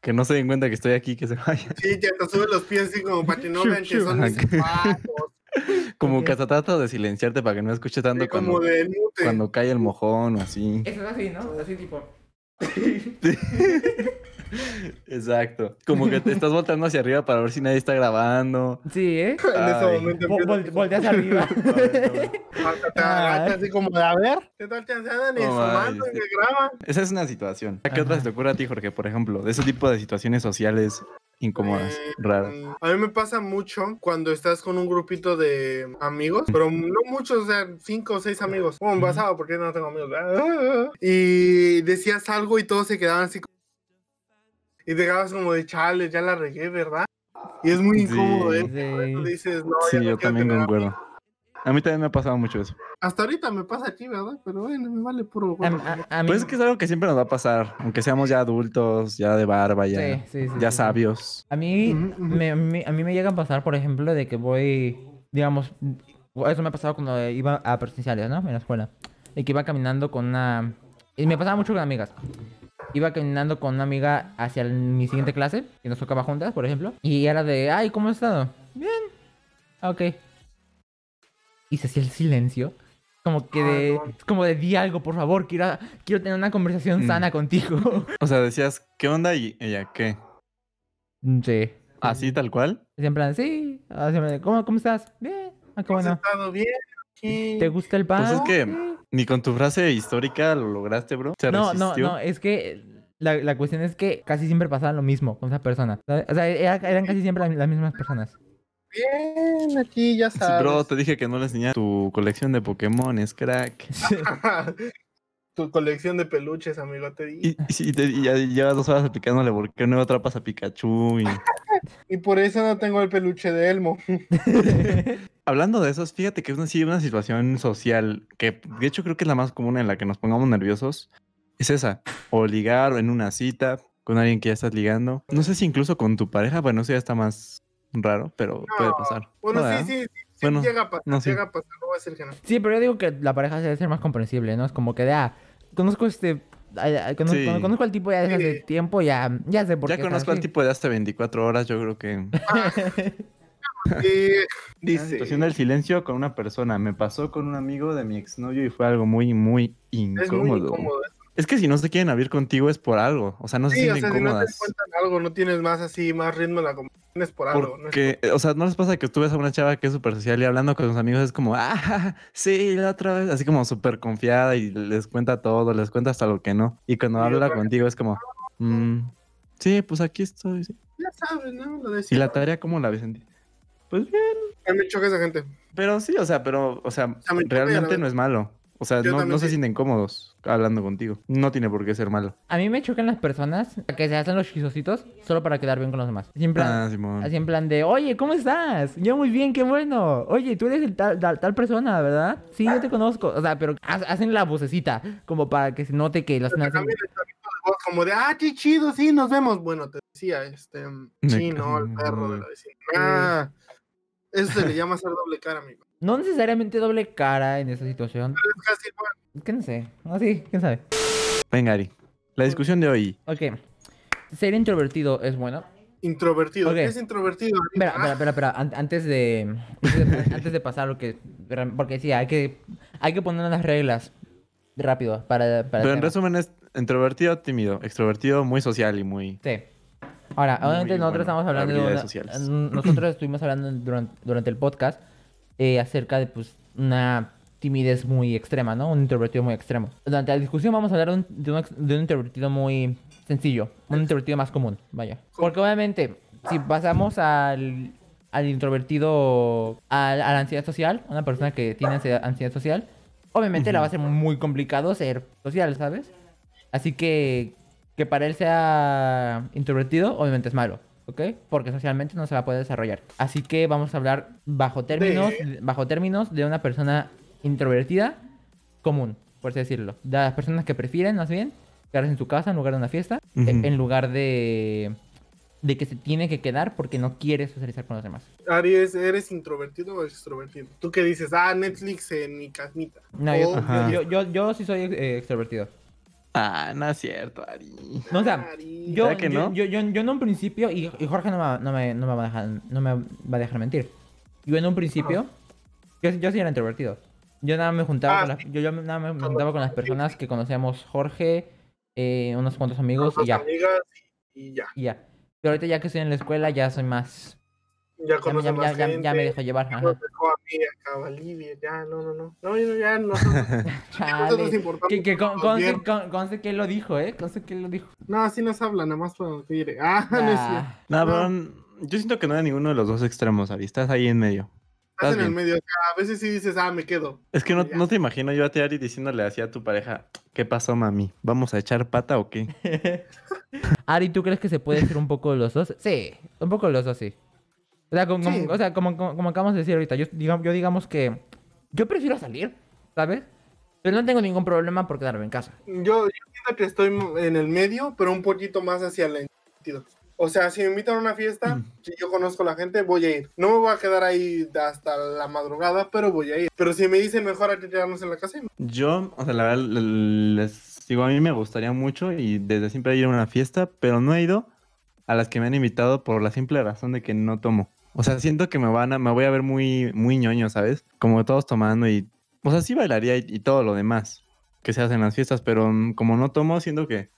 que no se den cuenta que estoy aquí, que se vayan. Sí, que hasta sube los pies así como para que no vean que son mis zapatos. [laughs] Como que hasta trato de silenciarte para que no escuche tanto sí, como cuando, de cuando cae el mojón o así. Eso es así, ¿no? Así tipo. [laughs] Exacto. Como que te estás volteando hacia arriba para ver si nadie está grabando. Sí, ¿eh? En ese momento Vol- empieza- vol- volteas arriba. hasta te agachas así como de a ver, ¿qué tal te andan y me graban? Esa es una situación. ¿A qué otra se te ocurre a ti, Jorge? Por ejemplo, de ese tipo de situaciones sociales incómodas, Eh, raras. A mí me pasa mucho cuando estás con un grupito de amigos, pero no muchos, o sea, cinco o seis amigos. Ujú. pasado, porque no tengo amigos. Y decías algo y todos se quedaban así. como- Y te quedabas como de chale, ya la regué, ¿verdad? Y es muy Sí. incómodo, ¿eh? Sí. Dices, no, Sí, no yo también concuerdo. A mí también me ha pasado mucho eso. Hasta ahorita me pasa aquí, ¿verdad? Pero bueno, me vale puro. A, gorro. a- a mí, Pues es que es algo que siempre nos va a pasar, aunque seamos ya adultos, ya de barba, ya, Sí, sí, sí, ya sí, sí. sabios. a mí, Ujú, ujú. me, a mí- a mí me llega a pasar, por ejemplo, de que voy, digamos, eso me ha pasado cuando iba a presenciales, ¿no? En la escuela. De que iba caminando con una... Y me pasaba mucho con amigas. Iba caminando con una amiga hacia el- mi siguiente clase, que nos tocaba juntas, por ejemplo. Y era de, ay, ¿cómo has estado? Bien. "Ah, Ok. Y se hacía el silencio. Como que Ah, de... no. Como de, di algo, por favor. Quiero, quiero tener una conversación Mm. sana contigo. [laughs] O sea, decías, ¿qué onda? Y ella, ¿qué? sí. ¿Así tal cual? En plan, sí. ¿Cómo, ¿Cómo estás? Bien. Ah, qué ¿Has bueno. estado bien? ¿Te gusta el pan? Pues es que Sí. Ni con tu frase histórica lo lograste, bro. Se No, no, resistió. no. Es que la, la cuestión es que casi siempre pasaba lo mismo con esa persona. O sea, era- eran casi siempre las, las mismas personas. Bien, aquí ya Sí, sabes. bro, te dije que no le enseñé tu colección de Pokémon, es crack. [laughs] [laughs] tu colección de peluches, amigo, te di. Y, y, sí, te- y ya llevas dos horas aplicándole porque no atrapas a Pikachu. Y... [laughs] Y por eso no tengo el peluche de Elmo. Hablando de esos, fíjate que es una, sí, una situación social que de hecho creo que es la más común en la que nos pongamos nerviosos. Es esa, o ligar o en una cita con alguien que ya estás ligando. No sé si incluso con tu pareja, bueno, eso ya está más raro, pero puede pasar. Bueno, ¿No, sí, sí, sí, sí Bueno, llega a pasar, no, sí. llega a pasar, no voy a decir que no. sí, pero yo digo que la pareja debe ser más comprensible, ¿no? Es como que de, ah, conozco este... ay, ay, Conozco, Sí. conozco al tipo ya desde hace Sí. tiempo, ya, ya sé por Ya qué. está conozco al tipo de hasta 24 horas, yo creo que... [laughs] [laughs] La dice, situación del silencio con una persona. Me pasó con un amigo de mi exnovio y fue algo muy, muy es incómodo. muy incómodo. Es que si no se quieren abrir contigo es por algo. O sea, no se Sí, o sienten sea, si no te cuentan algo, no tienes más así, más ritmo en la conversación, es por algo. ¿no? Es Porque, o sea, ¿no les pasa que tú ves a una chava que es súper social y hablando con sus amigos es como, ah, sí, la otra vez, así como súper confiada y les cuenta todo, les cuenta hasta lo que no. Y cuando Y habla contigo es como, [laughs] "Mm, sí, pues aquí estoy. sí". Ya sabes, ¿no? Lo ¿Y la tarea cómo la ves? Pues bien. A mí me choca esa gente. Pero sí, o sea, pero, o sea, realmente no es malo. O sea, no, no se sienten cómodos hablando contigo. No tiene por qué ser malo. A mí me chocan las personas que se hacen los chisositos solo para quedar bien con los demás. Así en plan, Ah, Simón. así en plan de, oye, ¿cómo estás? Yo muy bien, qué bueno. Oye, tú eres el tal, tal, tal persona, ¿verdad? Sí, yo te conozco. O sea, pero ha- hacen la vocecita como para que se note que los voz como de, ah, qué chido, sí, nos vemos. Bueno, te decía, este, Me [laughs] sí, ca- no, el perro de la vecina. Ah, eso se le llama hacer doble cara, amigo. No necesariamente doble cara en esa situación. Es casi igual. Es que no sé. No, sí, quién sabe. Venga, Ari. La discusión de hoy. Ok. Ser introvertido es bueno. Introvertido. Ok. ¿Qué es introvertido? Espera, Ah, espera, espera, espera. an- Antes de, antes de, pasar lo que... Porque sí, hay que, hay que poner unas reglas rápido para... para Pero en resumen es introvertido, tímido. Extrovertido, muy social y muy... Sí. Ahora, obviamente nosotros bueno, estamos hablando de una- sociales. Nosotros estuvimos hablando durante, durante el podcast eh, acerca de pues una timidez muy extrema, ¿no? Un introvertido muy extremo. Durante la discusión vamos a hablar de un, de un ex- de un introvertido muy sencillo. Un introvertido más común, vaya. Porque obviamente, si pasamos al, al introvertido, al- a la ansiedad social, una persona que tiene ansiedad, ansiedad social, obviamente le va a ser muy complicado ser social, ¿sabes? Así que que para él sea introvertido, obviamente es malo, ¿ok? Porque socialmente no se va a poder desarrollar. Así que vamos a hablar bajo términos, bajo términos de una persona introvertida común, por así decirlo. De las personas que prefieren, más bien, quedarse en su casa en lugar de una fiesta, en en lugar de de que se tiene que quedar porque no quiere socializar con los demás. Ari, ¿es- ¿eres introvertido o extrovertido? Tú que dices, ah, Netflix en mi casmita. No, yo, yo, yo, yo sí soy eh, extrovertido. Ah, no es cierto, Ari. No, o sea. Yo, ¿Verdad que yo, no? yo, yo, yo en un principio, y, y Jorge no me, no, me, no me va a dejar, no me va a dejar mentir. Yo en un principio, yo, yo sí era introvertido. Yo nada me juntaba, Ah, con las, sí. yo, yo nada me juntaba con las personas que conocíamos Jorge, eh, unos cuantos amigos y ya, amigas y ya. y ya. Pero ahorita ya que estoy en la escuela ya soy más... Ya Ya, ya, más ya, ya, gente. ya me dejo llevar. Ajá. nos dejó a mí Bolivia, ya, no, no, no. No, ya, [laughs] importamos Que, que con, conste, con- conste que él lo dijo, ¿eh? Conste que él lo dijo. No, así nos habla, nada más para que diré. Ah, [laughs] no es cierto. No, pero n- yo siento que no hay ninguno de los dos extremos, Ari. Estás ahí en medio. Estás en el medio. o sea, a veces sí dices, ah, me quedo. Es que no, no te imagino yo a ti, Ari, diciéndole así a tu pareja, ¿qué pasó, mami? ¿Vamos a echar pata o qué? [laughs] Ari, ¿tú crees que se puede ser un poco de los dos? Sí, un poco de los dos, sí. O sea, como, Sí. o sea, como, como, como acabamos de decir ahorita, yo, digamos, yo digamos que Yo prefiero salir, ¿sabes? Pero no tengo ningún problema por quedarme en casa. Yo, yo siento que estoy en el medio, pero un poquito más hacia el sentido. O sea, si me invitan a una fiesta, Mm. si yo conozco a la gente, voy a ir. No me voy a quedar ahí hasta la madrugada, pero voy a ir. Pero si me dicen mejor hay que quedarnos en la casa. Yo, o sea, la verdad, les digo, a mí me gustaría mucho y desde siempre ir a una fiesta, pero no he ido a las que me han invitado por la simple razón de que no tomo. O sea, siento que me van a, me voy a ver muy, muy ñoño, ¿sabes? Como todos tomando y, o sea, sí bailaría y, y todo lo demás que se hace en las fiestas, pero mm, como no tomo, siento que,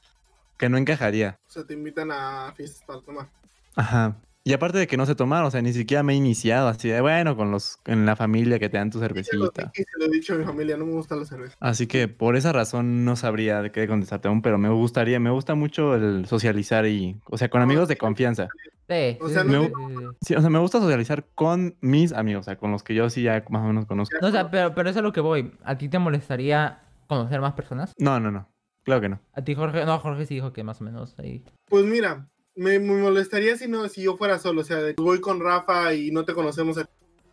que no encajaría. O sea, te invitan a fiestas para tomar. Ajá. Y aparte de que no sé tomar, o sea, ni siquiera me he iniciado así de, bueno, con los, en la familia que te dan tu cervecita. y se lo he dicho a mi familia, no me gusta la cerveza. Así que por esa razón no sabría de qué contestarte aún, pero me gustaría, me gusta mucho el socializar y, o sea, con amigos de confianza. Sí, O sea, sí, no- sí, sí, sí. Sí, o sea, me gusta socializar con mis amigos, o sea, con los que yo sí ya más o menos conozco. No, o sea, pero, pero eso es a lo que voy. ¿A ti te molestaría conocer más personas? No, no, no. Claro que no. A ti, Jorge. No, Jorge sí dijo que más o menos ahí. Pues mira, me, me molestaría si no, si yo fuera solo. O sea, de voy con Rafa y no te conocemos. a-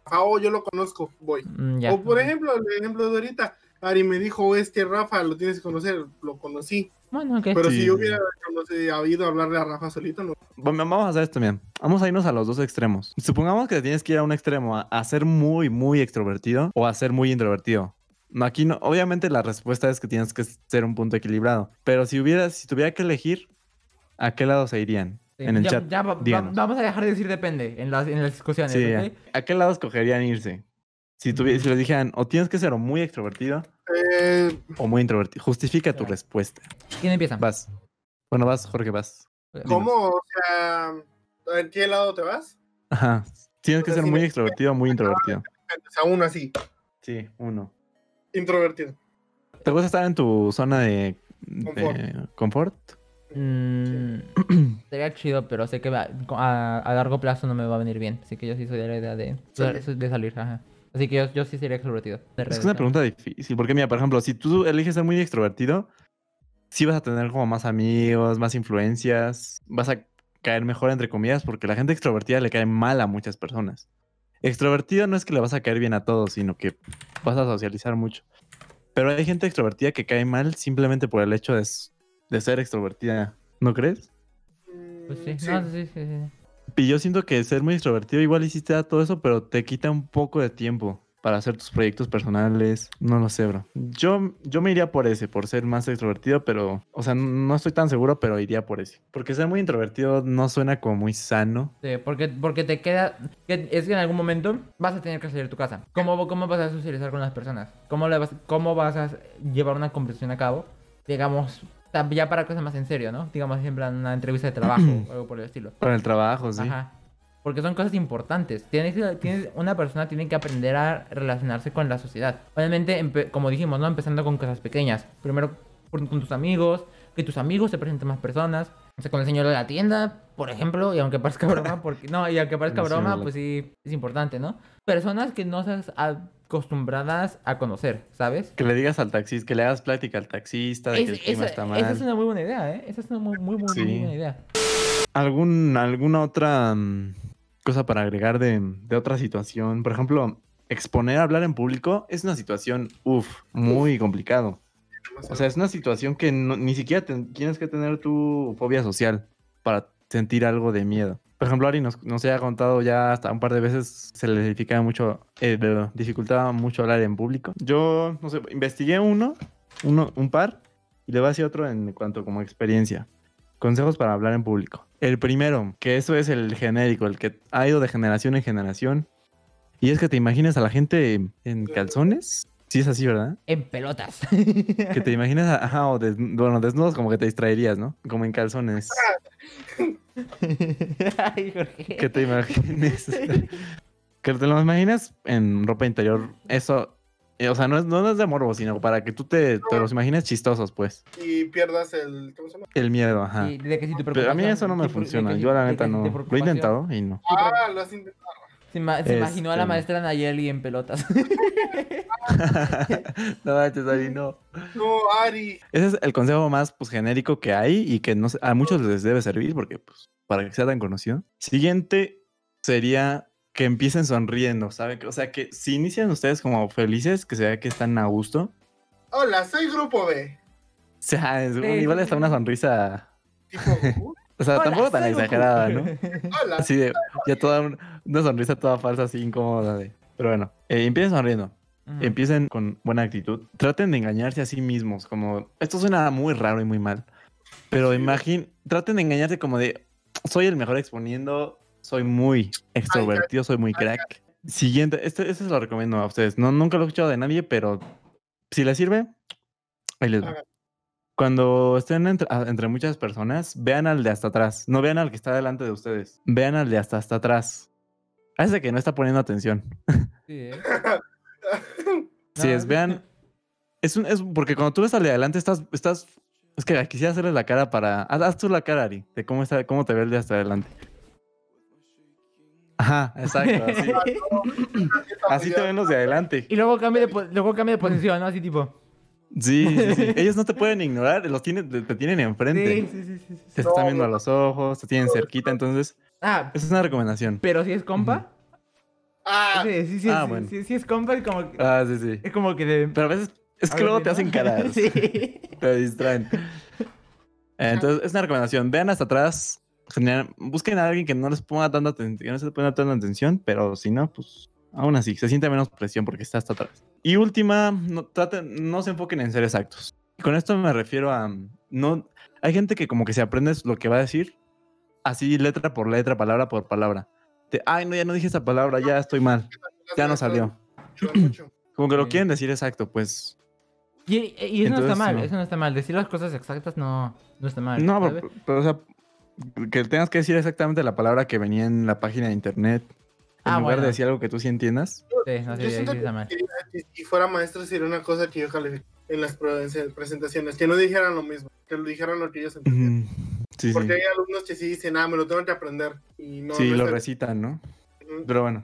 Rafa, oh, yo lo conozco, voy. Mm, ya. O por ejemplo, el ejemplo de ahorita, Ari me dijo, es que Rafa lo tienes que conocer, lo conocí. Bueno, ok. Pero Sí. si yo hubiera conocido, habido hablarle a Rafa solito, no. Bueno, vamos a hacer esto, bien. Vamos a irnos a los dos extremos. Supongamos que tienes que ir a un extremo, a, a ser muy, muy extrovertido o a ser muy introvertido. No, aquí no, obviamente la respuesta es que tienes que ser un punto equilibrado. Pero si hubiera, si tuviera que elegir, ¿a qué lado se irían? Sí, En el ya- chat. ya va- vamos a dejar de decir depende en las, en las discusiones. ¿a qué lado escogerían irse? Si, tuvi- si les dijeran, o tienes que ser o muy extrovertido Eh, o muy introvertido. Justifica tu respuesta. ¿Quién empieza? Vas. Bueno, vas, Jorge, vas. ¿Cómo? O sea, ¿en qué lado te vas? Ajá. Tienes que O sea, ser si muy me- extrovertido o muy introvertido. O sea, uno así, Sí, uno. introvertido. ¿Te gusta estar en tu zona de Confort. de confort? Mm, [clears throat] sería chido, pero sé que va- a, a largo plazo no me va a venir bien. Así que yo sí soy de la idea de, de salir. Ajá. Así que yo, yo sí sería extrovertido. de Es que es regreso. una pregunta difícil, porque mira, por ejemplo, si tú eliges ser muy extrovertido, sí vas a tener como más amigos, más influencias, vas a caer mejor entre comillas, porque la gente extrovertida le cae mal a muchas personas. Extrovertido no es que le vas a caer bien a todos, sino que vas a socializar mucho. Pero hay gente extrovertida que cae mal simplemente por el hecho de, ser extrovertida, ¿no crees? Pues sí, Sí. no, sí, sí, sí. Y yo siento que ser muy extrovertido igual hiciste todo eso, pero te quita un poco de tiempo para hacer tus proyectos personales. No lo sé, bro. Yo, yo me iría por ese, por ser más extrovertido, pero, o sea, no estoy tan seguro, pero iría por ese. Porque ser muy introvertido no suena como muy sano. Sí, porque, porque te queda. que es que en algún momento vas a tener que salir de tu casa. ¿Cómo, cómo vas a socializar con las personas? ¿Cómo, le vas, ¿Cómo vas a llevar una conversación a cabo? Digamos, ya para cosas más en serio, ¿no? Digamos, en una entrevista de trabajo o [clears throat] algo por el estilo. Para el trabajo, sí. Ajá. Porque son cosas importantes. Tienes, tienes, una persona tiene que aprender a relacionarse con la sociedad. Obviamente, como dijimos, ¿no? Empezando con cosas pequeñas. Primero con, con tus amigos, que tus amigos te presenten más personas. O sea, con el señor de la tienda, por ejemplo, y aunque parezca [laughs] broma, porque no, y aunque parezca broma, pues sí, es importante, ¿no? Personas que no estás acostumbradas a conocer, ¿sabes? Que le digas al taxista, que le hagas plática al taxista de Es- que el clima esa, está mal. esa es una muy buena idea, ¿eh? Esa es una muy, muy, muy, muy Sí. buena idea. ¿Algún, ¿Alguna otra mm, cosa para agregar de, de otra situación? Por ejemplo, exponer a hablar en público es una situación, uff, muy complicado. O sea, es una situación que no- ni siquiera te- tienes que tener tu fobia social para sentir algo de miedo. Por ejemplo, Ari nos, nos ha contado ya hasta un par de veces se le dificultaba mucho, eh, dificultaba mucho hablar en público. Yo, no sé, investigué uno, uno, un par, y le voy a decir otro en cuanto como experiencia. Consejos para hablar en público. El primero, que eso es el genérico, el que ha ido de generación en generación. Y es que te imagines a la gente en calzones. Sí es así, ¿verdad? En pelotas. Que te imaginas, ajá, o des- bueno, desnudos como que te distraerías, ¿no? Como en calzones. [laughs] Ay, Jorge. Que te imagines. que te lo imaginas en ropa interior. Eso, eh, o sea, no es, no es de morbo, sino para que tú te, te los imagines chistosos, pues. Y pierdas el. ¿Cómo se llama? El miedo, ajá. Sí, de que si tu Pero a mí eso no me funciona. si- Yo la neta no. Lo he intentado y no. Ah, lo has intentado. Se, ima- se imaginó a la Este- maestra Nayeli en pelotas. [laughs] [laughs] no manches, Ari, no. No, Ari. Ese es el consejo más pues, genérico que hay y que no a muchos les debe servir porque pues para que sea tan conocido. Siguiente sería que empiecen sonriendo, ¿saben? O sea, que si inician ustedes como felices, que se vea que están a gusto. Hola, soy Grupo B. O [laughs] sea, es- Sí, igual hasta una sonrisa. Tipo, O sea, Hola, tampoco tan exagerada, ¿no? hola. Así de, ya toda un- una sonrisa toda falsa, así incómoda. De... Pero bueno, eh, empiecen sonriendo. Empiecen con buena actitud. Traten de engañarse a sí mismos. Como, esto suena muy raro y muy mal. Pero imaginen, traten de engañarse como de, soy el mejor exponiendo, soy muy extrovertido, soy muy crack. Siguiente, este, este se lo recomiendo a ustedes. No, nunca lo he escuchado de nadie, pero si les sirve, ahí les va. Cuando estén entre, a- entre muchas personas, vean al de hasta atrás. No vean al que está delante de ustedes. Vean al de hasta hasta atrás. A ese que no está poniendo atención. Sí, ¿eh? [laughs] Sí, es, vean. [laughs] Es, un, es porque cuando tú ves al de adelante, estás, estás. Es que quisiera hacerle la cara para. Haz, haz tú la cara, Ari, de cómo, está, cómo te ve el de hasta adelante. Ajá, exacto. [laughs] Así, así te ven los de adelante. Y luego cambia de, luego cambia de posición, ¿no? Así tipo. Sí, sí, sí. Ellos no te pueden ignorar, los tienen, te, te tienen enfrente. Sí, sí, sí, sí, sí. Te están viendo a los ojos, te tienen cerquita, entonces. Ah, Esa es una recomendación. pero si es compa. Ah, Sí, sí, sí, Ah, sí, bueno. sí, sí es compa, es como que, Ah, sí, sí. es como que de... Pero a veces es que luego te hacen caras. [laughs] sí. Te distraen. Entonces, es una recomendación. Vean hasta atrás. general- busquen a alguien que no les ponga tanta atención, que no se ponga tanta atención, pero si no, pues aún así, se siente menos presión porque está hasta atrás. Y última, no, traten, no se enfoquen en ser exactos. Y con esto me refiero a, no, hay gente que como que se aprende lo que va a decir, así letra por letra, palabra por palabra. Ay, no, ya no dije esa palabra, ya estoy mal, ya no salió. [clears throat] Como que lo quieren decir exacto, pues Y, y eso no está mal, no. eso no está mal. Decir las cosas exactas no, no está mal. No, pero, pero, o sea, que tengas que decir exactamente la palabra que venía en la página de internet. En Ah, lugar bueno. de decir algo que tú sí entiendas. Sí, no Yo siento sí está mal. si- fuera maestro sería una cosa que yo califico en las pre- presentaciones, que no dijeran lo mismo, que lo dijeran lo que ellos entendían. Sí, sí. Porque hay alumnos que sí dicen, ah, me lo tengo que aprender. Y no, sí, no lo recitan, ¿no? Pero bueno.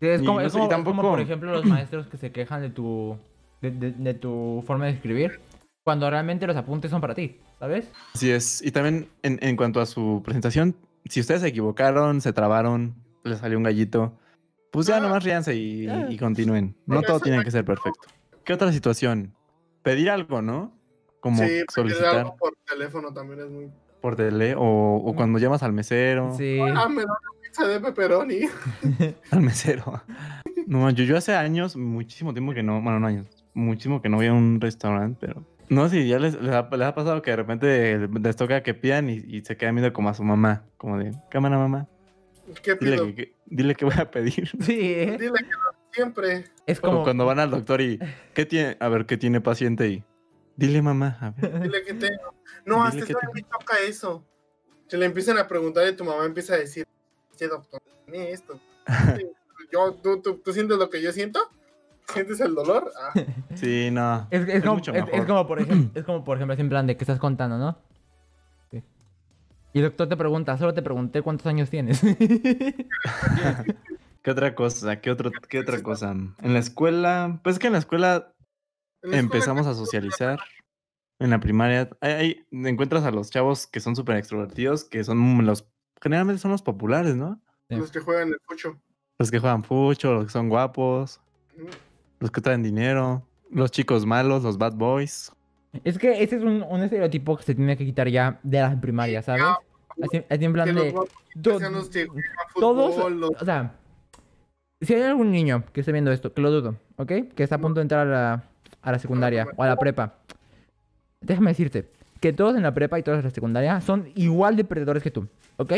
Sí, es Y como, no es sé, y como- es como, tampoco- por ejemplo, los maestros que se quejan de tu, de, de- de tu forma de escribir, cuando realmente los apuntes son para ti, ¿sabes? Así es. Y también en, en cuanto a su presentación, si ustedes se equivocaron, se trabaron, les salió un gallito, pues ya Ah. nomás ríanse y, Ah. y continúen. No Porque todo tiene que ser perfecto. ¿Qué otra situación? Pedir algo, ¿no? Como Sí, pedir solicitar algo por teléfono también es muy... por tele o, o cuando llamas al mesero. Sí. Ah, me da una pizza de pepperoni. [laughs] Al mesero. No, yo, yo hace años, muchísimo tiempo que no, bueno, no años, muchísimo que no voy a un restaurante, pero no sé, ya les, les, ha, les ha pasado que de repente les toca que pidan y, y se quedan viendo como a su mamá, como de, cámara mamá, ¿Qué dile pido? que, que- dile que voy a pedir. Sí, ¿eh? Dile que no, siempre. Es O como... cuando van al doctor y, ¿qué tiene? A ver, ¿qué tiene paciente? Y, dile mamá, a ver. [laughs] Dile que tengo. No, hasta que me toca eso. Que le empiezan a preguntar y tu mamá empieza a decir, sí, doctor, tiene esto. [laughs] Yo, ¿tú, tú, tú sientes lo que yo siento? ¿Sientes el dolor? Ah, [laughs] Sí, no. Es, es Es como, mucho es- como, por ejemplo, [clears throat] es como, por ejemplo, en plan de que estás contando, ¿no? Sí. Y el doctor te pregunta, solo te pregunté cuántos años tienes. ¿Qué otra cosa? ¿Qué, otro, ¿Qué otra cosa? En la escuela, pues es que en la escuela empezamos a socializar. En la primaria, ahí, encuentras a los chavos que son súper extrovertidos, que son los, generalmente son los populares, ¿no? Sí. Los que juegan el pucho. Los que juegan fucho, los que son guapos, los que traen dinero, los chicos malos, los bad boys. es que ese es un, un estereotipo que se tiene que quitar ya de las primarias, ¿sabes? Así, así en plan de... los que todos, fútbol, los- o sea, si hay algún niño que esté viendo esto, que lo dudo, ¿ok? Que está a punto de entrar a la, a la secundaria o a la prepa. Déjame decirte que todos en la prepa y todos en la secundaria son igual de perdedores que tú, ¿ok?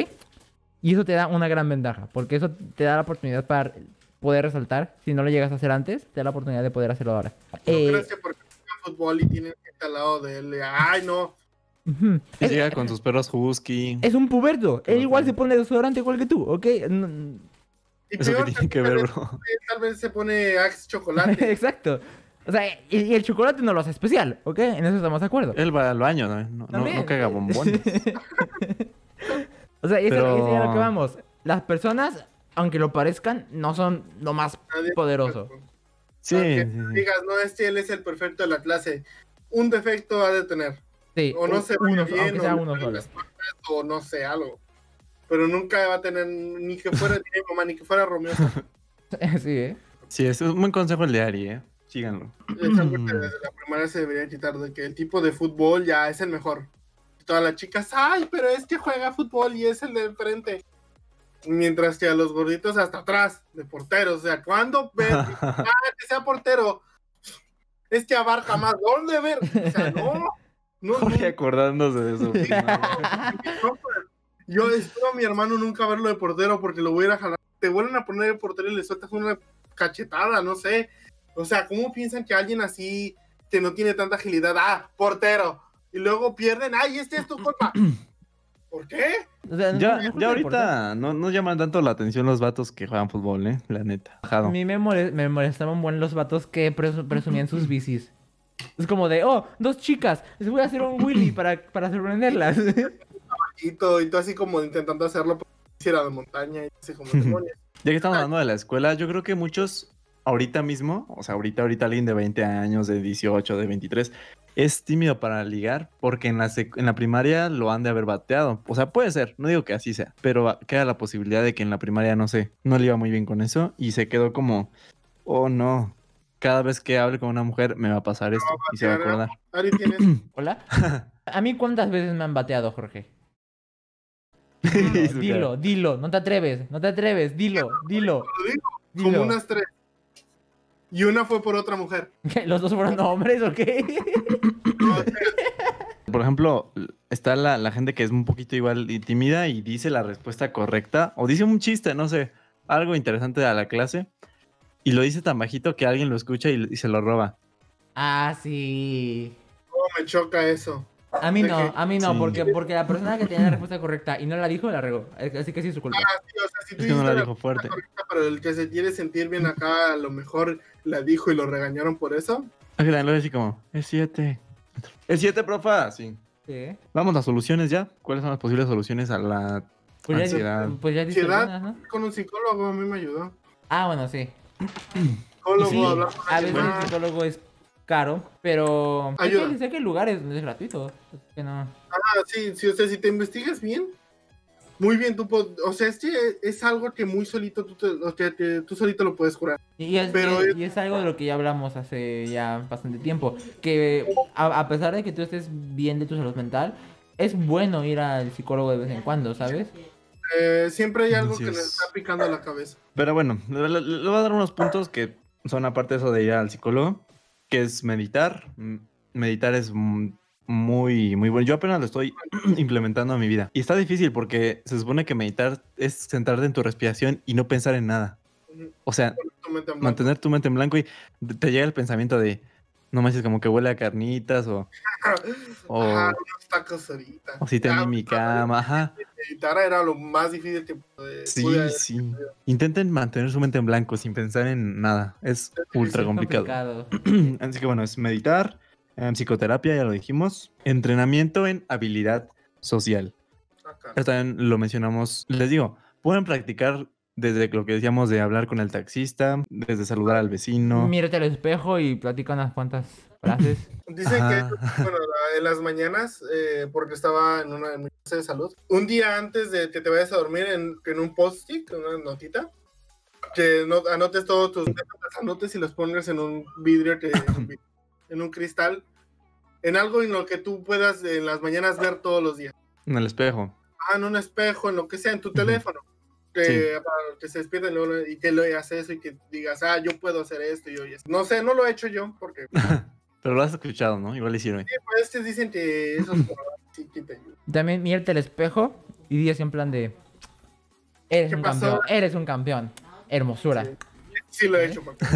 Y eso te da una gran ventaja, porque eso te da la oportunidad para poder resaltar. Si no lo llegas a hacer antes, te da la oportunidad de poder hacerlo ahora. ¿No Eh, crees que porque juegan fútbol y tienen gente al lado de él? Ay, no. ujú. Y Es, llega con sus perros husky. es un puberto. Él igual se pone desodorante igual que tú, ¿ok? No- Y Eso que peor, tiene que tal ver, vez- bro. Tal vez se pone Axe [laughs] chocolate. Exacto. O sea, y, y el chocolate no lo hace especial, ¿ok? En eso estamos de acuerdo. Él va al baño, ¿no? No, no, no caga bombones. [laughs] o sea, y eso, Pero- y eso es a lo que vamos. Las personas, aunque lo parezcan, no son lo más Nadie- poderoso. Sí, Aunque sí, sí. Digas, no, este él es el perfecto de la clase. Un defecto ha de tener. Sí, O no se uno, ve bien, aunque sea o, uno solo. no sé, algo. pero nunca va a tener ni que fuera mamá, ni que fuera Romeo. [laughs] sí, ¿eh? Sí, es un buen consejo el de Ari, ¿eh? Síganlo. Que desde la primaria se debería quitar, de que el tipo de fútbol ya es el mejor. Todas las chicas, ay, pero es que juega fútbol y es el de frente. Mientras que a los gorditos hasta atrás, de porteros. O sea, ¿cuándo ven [laughs] ah, que sea portero? Es que abarca más. ¿Dónde ver? O sea, no. no, [laughs] Jorge no. acordándose de eso. No, [laughs] Yo espero a mi hermano nunca verlo de portero porque lo voy a ir a jalar. Te vuelven a poner de portero y le sueltas una cachetada, no sé. O sea, ¿cómo piensan que alguien así que no tiene tanta agilidad, ah, portero, y luego pierden, ay, este es tu [clears throat] culpa? ¿Por qué? O sea, no- Ya, no ya ahorita no, no llaman tanto la atención los vatos que juegan fútbol, ¿eh? La neta. A mí me, me molestaban buen los vatos que presu- presumían sus [clears throat] bicis. Es como de, oh, dos chicas, les voy a hacer un Willy para, para sorprenderlas. [laughs] Y todo, y tú así como intentando hacerlo porque hiciera de montaña y así como demonios. [laughs] Ya que estamos hablando de la escuela, yo creo que muchos ahorita mismo, o sea, ahorita, ahorita alguien de 20 años, de 18, de 23, es tímido para ligar porque en la, en la primaria lo han de haber bateado. O sea, puede ser, no digo que así sea, pero queda la posibilidad de que en la primaria, no sé, no le iba muy bien con eso y se quedó como, oh no, cada vez que hable con una mujer me va a pasar esto y se va a acordar. Ari, tienes. [clears throat] ¿Hola? [laughs] ¿A mí cuántas veces me han bateado, Jorge? [laughs] Dilo, dilo, no te atreves, no te atreves, dilo, dilo, dilo. como unas tres. Y una fue por otra mujer. [laughs] ¿Qué, ¿Los dos fueron hombres o qué? No, [laughs] sé, Por ejemplo, está la, la gente que es un poquito igual y tímida y dice la respuesta correcta o dice un chiste, no sé, algo interesante a la clase y lo dice tan bajito que alguien lo escucha y, y se lo roba. Ah, sí. cómo me choca eso. A mí ¿De no, qué? a mí no, Sí. porque, porque la persona que tenía la respuesta correcta y no la dijo, la regó. Así que sí es su culpa. Ah, sí, o sea, si tú Es que no la la dijo fuerte. correcta, pero el que se quiere sentir bien acá, a lo mejor la dijo y lo regañaron por eso. Final lo así como, es siete. Es siete, profa. Sí. Sí. Vamos a las soluciones ya. ¿Cuáles son las posibles soluciones a la Pues ya, ansiedad? pues ya Ansiedad. Con un psicólogo a mí me ayudó. Ah, bueno, sí. Psicólogo, Sí, hablar con a veces el psicólogo es caro, pero sé Ayuda. que, sé que el lugar es, es gratuito. así que no. Ah, sí, sí, o sea, si te investigas bien, muy bien, tú o sea, este es algo que muy solito tú, te- o sea, que tú solito lo puedes curar. Y, es, Pero y es- es- y es algo de lo que ya hablamos hace ya bastante tiempo. Que a, a pesar de que tú estés bien de tu salud mental, es bueno ir al psicólogo de vez en cuando, ¿sabes? Eh, siempre hay algo Así que le es. está picando la cabeza. Pero bueno, le, le- le voy a dar unos puntos que son aparte de eso de ir al psicólogo, que es meditar. Meditar es muy, muy bueno. Yo apenas lo estoy [clears throat] implementando en mi vida. Y está difícil porque se supone que meditar es centrarte en tu respiración y no pensar en nada. O sea, Tu mantener tu mente en blanco y te llega el pensamiento de, no manches, como que huele a carnitas o, [laughs] o, Ajá, unos tacos ahorita. o si tengo Ah, en mi cama. Ajá. Meditar era lo más difícil que pude. Sí, pude- sí. Intenten mantener su mente en blanco sin pensar en nada. Es ultra Es complicado. [clears throat] Así que bueno, es meditar, em, psicoterapia, ya lo dijimos, entrenamiento en habilidad social. Acá. Esto también lo mencionamos, les digo, pueden practicar desde lo que decíamos de hablar con el taxista, desde saludar al vecino. Mírate al espejo y platica unas cuantas [laughs] frases. Dicen Ajá. que, bueno, en las mañanas, eh, porque estaba en una en clase de salud, un día antes de que te vayas a dormir en, en un post-it, en una notita, que no, anotes todos tus las anotes y los pongas en un vidrio, que, [coughs] en, un cristal, en algo en lo que tú puedas en las mañanas ver todos los días. En el espejo. Ah, en un espejo, en lo que sea, en tu teléfono. Que, Sí. para que se despierten luego y que lo hagas eso y que digas, ah, yo puedo hacer esto y yo y esto. No sé, no lo he hecho yo porque [laughs] Pero lo has escuchado, ¿no? Igual le sirve. pues, estos dicen que esos [laughs] sí que te ayudan. También mírate al espejo y di así en plan de... Eres ¿Qué un pasó? campeón, eres un campeón. Hermosura. Sí. Sí lo he hecho, papá.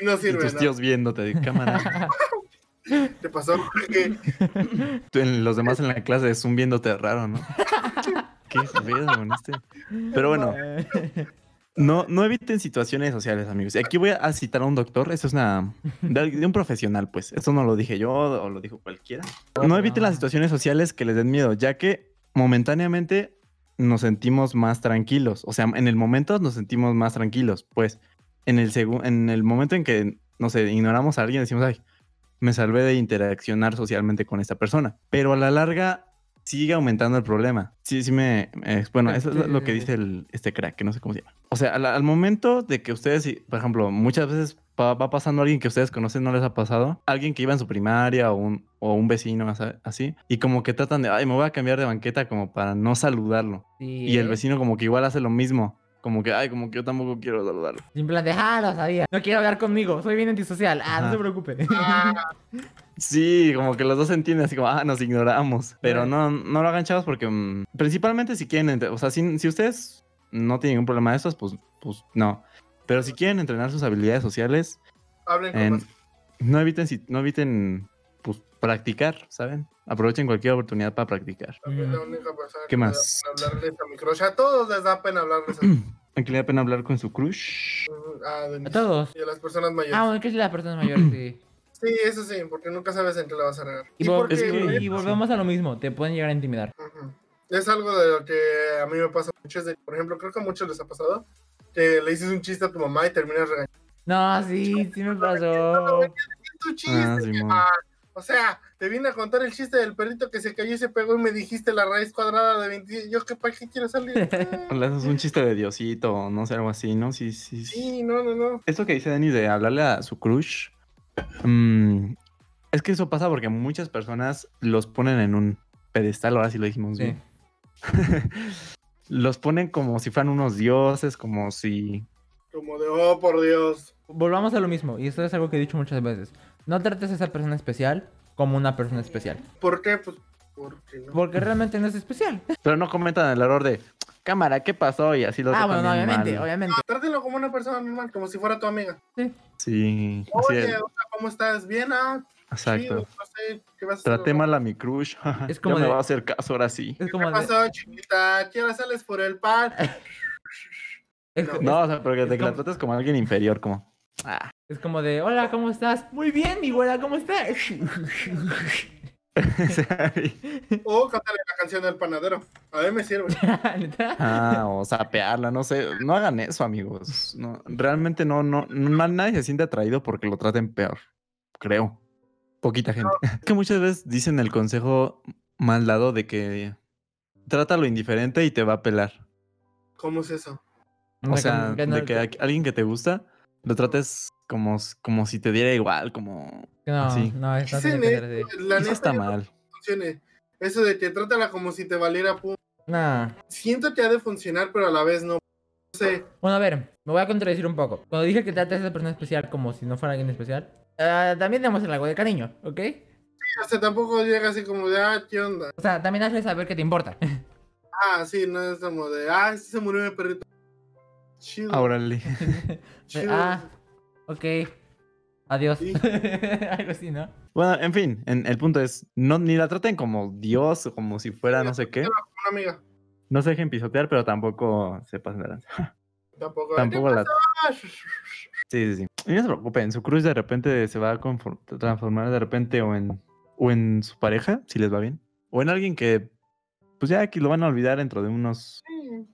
Y no [laughs] Y sirve tus nada. tíos viéndote de cámara. ¿Te pasó? Que Tú en- los demás en la clase es un viéndote raro, ¿no? ¿Qué este? Pero bueno, no, no eviten situaciones sociales, amigos. Y aquí voy a citar a un doctor. Esto es una. De, un profesional, pues. Esto no lo dije yo o lo dijo cualquiera. No eviten las situaciones sociales que les den miedo, ya que momentáneamente nos sentimos más tranquilos. O sea, en el momento nos sentimos más tranquilos. Pues en el, en el momento en que, no sé, ignoramos a alguien, decimos, ay, me salvé de interaccionar socialmente con esta persona. Pero a la larga sigue aumentando el problema. Sí, sí me... eh, bueno, eso es lo- que dice el, este crack, que no sé cómo se llama. O sea, al, al momento de que ustedes, por ejemplo, muchas veces va, va pasando alguien que ustedes conocen, no les ha pasado, alguien que iba en su primaria o un, o un vecino así, y como que tratan de, ay, me voy a cambiar de banqueta como para no saludarlo. Sí, Y el ¿eh? vecino como que igual hace lo mismo. Como que, ay, como que yo tampoco quiero saludarlo. En plan de, ah, lo sabía. No quiere hablar conmigo, soy bien antisocial. Ah, no Ajá. se preocupe. [laughs] Sí, como que los dos entienden así como, ah, nos ignoramos. Pero no, no lo hagan chavos porque mm, principalmente si quieren, o sea, si, si ustedes no tienen ningún problema de estos, pues, pues no. Pero si quieren entrenar sus habilidades sociales, Hablen con en- más- no eviten, si, no eviten, pues, practicar, ¿saben? Aprovechen cualquier oportunidad para practicar. Es la única persona ¿Qué que da más? pena hablarles a mi crush. A todos les da pena hablarles a, [clears throat] ¿A quién le da pena hablar con su crush? a Denise. A todos. Y a las personas mayores. Ah, bueno, que es la persona mayor, [clears throat] sí. Sí, eso sí, porque nunca sabes en qué la vas a regar. Y, Y vol- es que- y volvemos a lo mismo, te pueden llegar a intimidar. Ujú. Es algo de lo que a mí me pasa mucho. Es de, por ejemplo, creo que a muchos les ha pasado que le dices un chiste a tu mamá y terminas regañando. No, sí, sí me [laughs] pasó. Tu chiste. Ah, o sea, te vine a contar el chiste del perrito que se cayó y se pegó y me dijiste la raíz cuadrada de 20. Yo, ¿qué, ¿para qué quiero salir? [laughs] Ah, Le haces un chiste de Diosito no sé, algo así, ¿no? Sí, sí, sí. sí, no, no, no. Esto que dice Denis de hablarle a su crush, mm, es que eso pasa porque muchas personas los ponen en un pedestal, ahora sí lo dijimos Sí. bien. [laughs] los ponen como si fueran unos dioses, como si... Como de, oh, por Dios. Volvamos a lo mismo, y esto es algo que he dicho muchas veces. No trates a esa persona especial como una persona especial. ¿Por qué? Pues, porque no. Porque realmente no es especial. Pero no comentan el error de, cámara, ¿qué pasó? Y así lo Ah, bueno, no, bien obviamente, mal. obviamente. Trátelo como una persona normal, como si fuera tu amiga. Sí, así Oye, es, ¿cómo estás? ¿Bien? Ah, exacto. chido, no sé, ¿qué vas a hacer? Traté mal a mi crush. [laughs] Es Ya como me va a hacer caso ahora sí. Es ¿Qué de... pasó, chiquita? ¿Qué hora sales por el pan? [laughs] No. No, o sea, porque es te la como- tratas como alguien inferior, como... Ah, es como de, hola, ¿cómo estás? Muy bien, mi güera, ¿cómo estás? [laughs] [laughs] O cántale la canción del panadero. A ver, me sirve. [laughs] Ah, o sapearla, no sé. No hagan eso, amigos. No, realmente no, no, no- nadie se siente atraído porque lo traten peor. Creo. Poquita gente. Es que muchas veces dicen el consejo mal dado de que trata lo indiferente y te va a pelar. ¿Cómo es eso? O sea, no- de que alguien que te gusta lo trates como, como si te diera igual, como... no, sí. no, eso no eso, así. la Eso está mal. funcione. Eso de que trátala como si te valiera pum. Nah. Siento que ha de funcionar, pero a la vez no. No sé. Bueno, a ver, me voy a contradecir un poco. Cuando dije que trates a esa persona especial como si no fuera alguien especial, ah, también demuestra algo de cariño, ¿ok? O sea, tampoco llega así como de, ah, ¿qué onda? O sea, también hazle saber que te importa. [laughs] Ah, sí, no es como de, ah, se murió mi perrito. Chido. Órale. [laughs] chido. ah, ok. Adiós. Sí. [laughs] algo así, ¿no? Bueno, en fin, en- el punto es, no, ni la traten como Dios o como si fuera no sé qué. Una amiga. No se dejen pisotear, pero tampoco se pasen de lanza. [laughs] Tampoco. Tampoco la... Sí, sí, sí. Y no se preocupen, su cruz de repente se va a transformar de repente o en, o en su pareja, si les va bien. O en alguien que, pues ya que lo van a olvidar dentro de unos sí.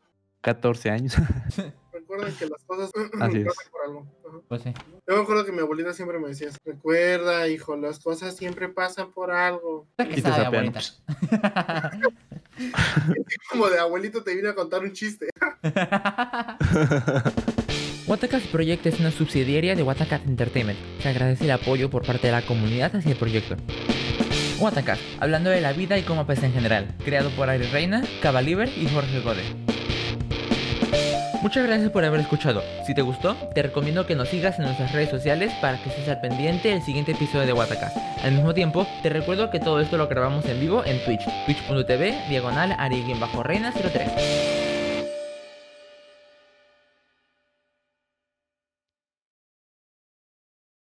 14 años. [laughs] Recuerden que las cosas [clears throat] Así es. pasan por algo. Ajá. Pues sí. Yo me acuerdo que mi abuelita siempre me decía, recuerda, hijo, las cosas siempre pasan por algo. Que y te sapean. [laughs] Como de abuelito te vine a contar un chiste. [laughs] Watacast Project es una subsidiaria de Watacast Entertainment. Se agradece el apoyo por parte de la comunidad hacia el proyecto. Watacast, hablando de la vida y cómo pesa en general. Creado por Ari Reina, Cabaliber y Jorge Gode. Muchas gracias por haber escuchado. Si te gustó, te recomiendo que nos sigas en nuestras redes sociales para que estés al pendiente del siguiente episodio de Watacast. Al mismo tiempo, te recuerdo que todo esto lo grabamos en vivo en Twitch, twitch.tv, diagonal, ari-reina03.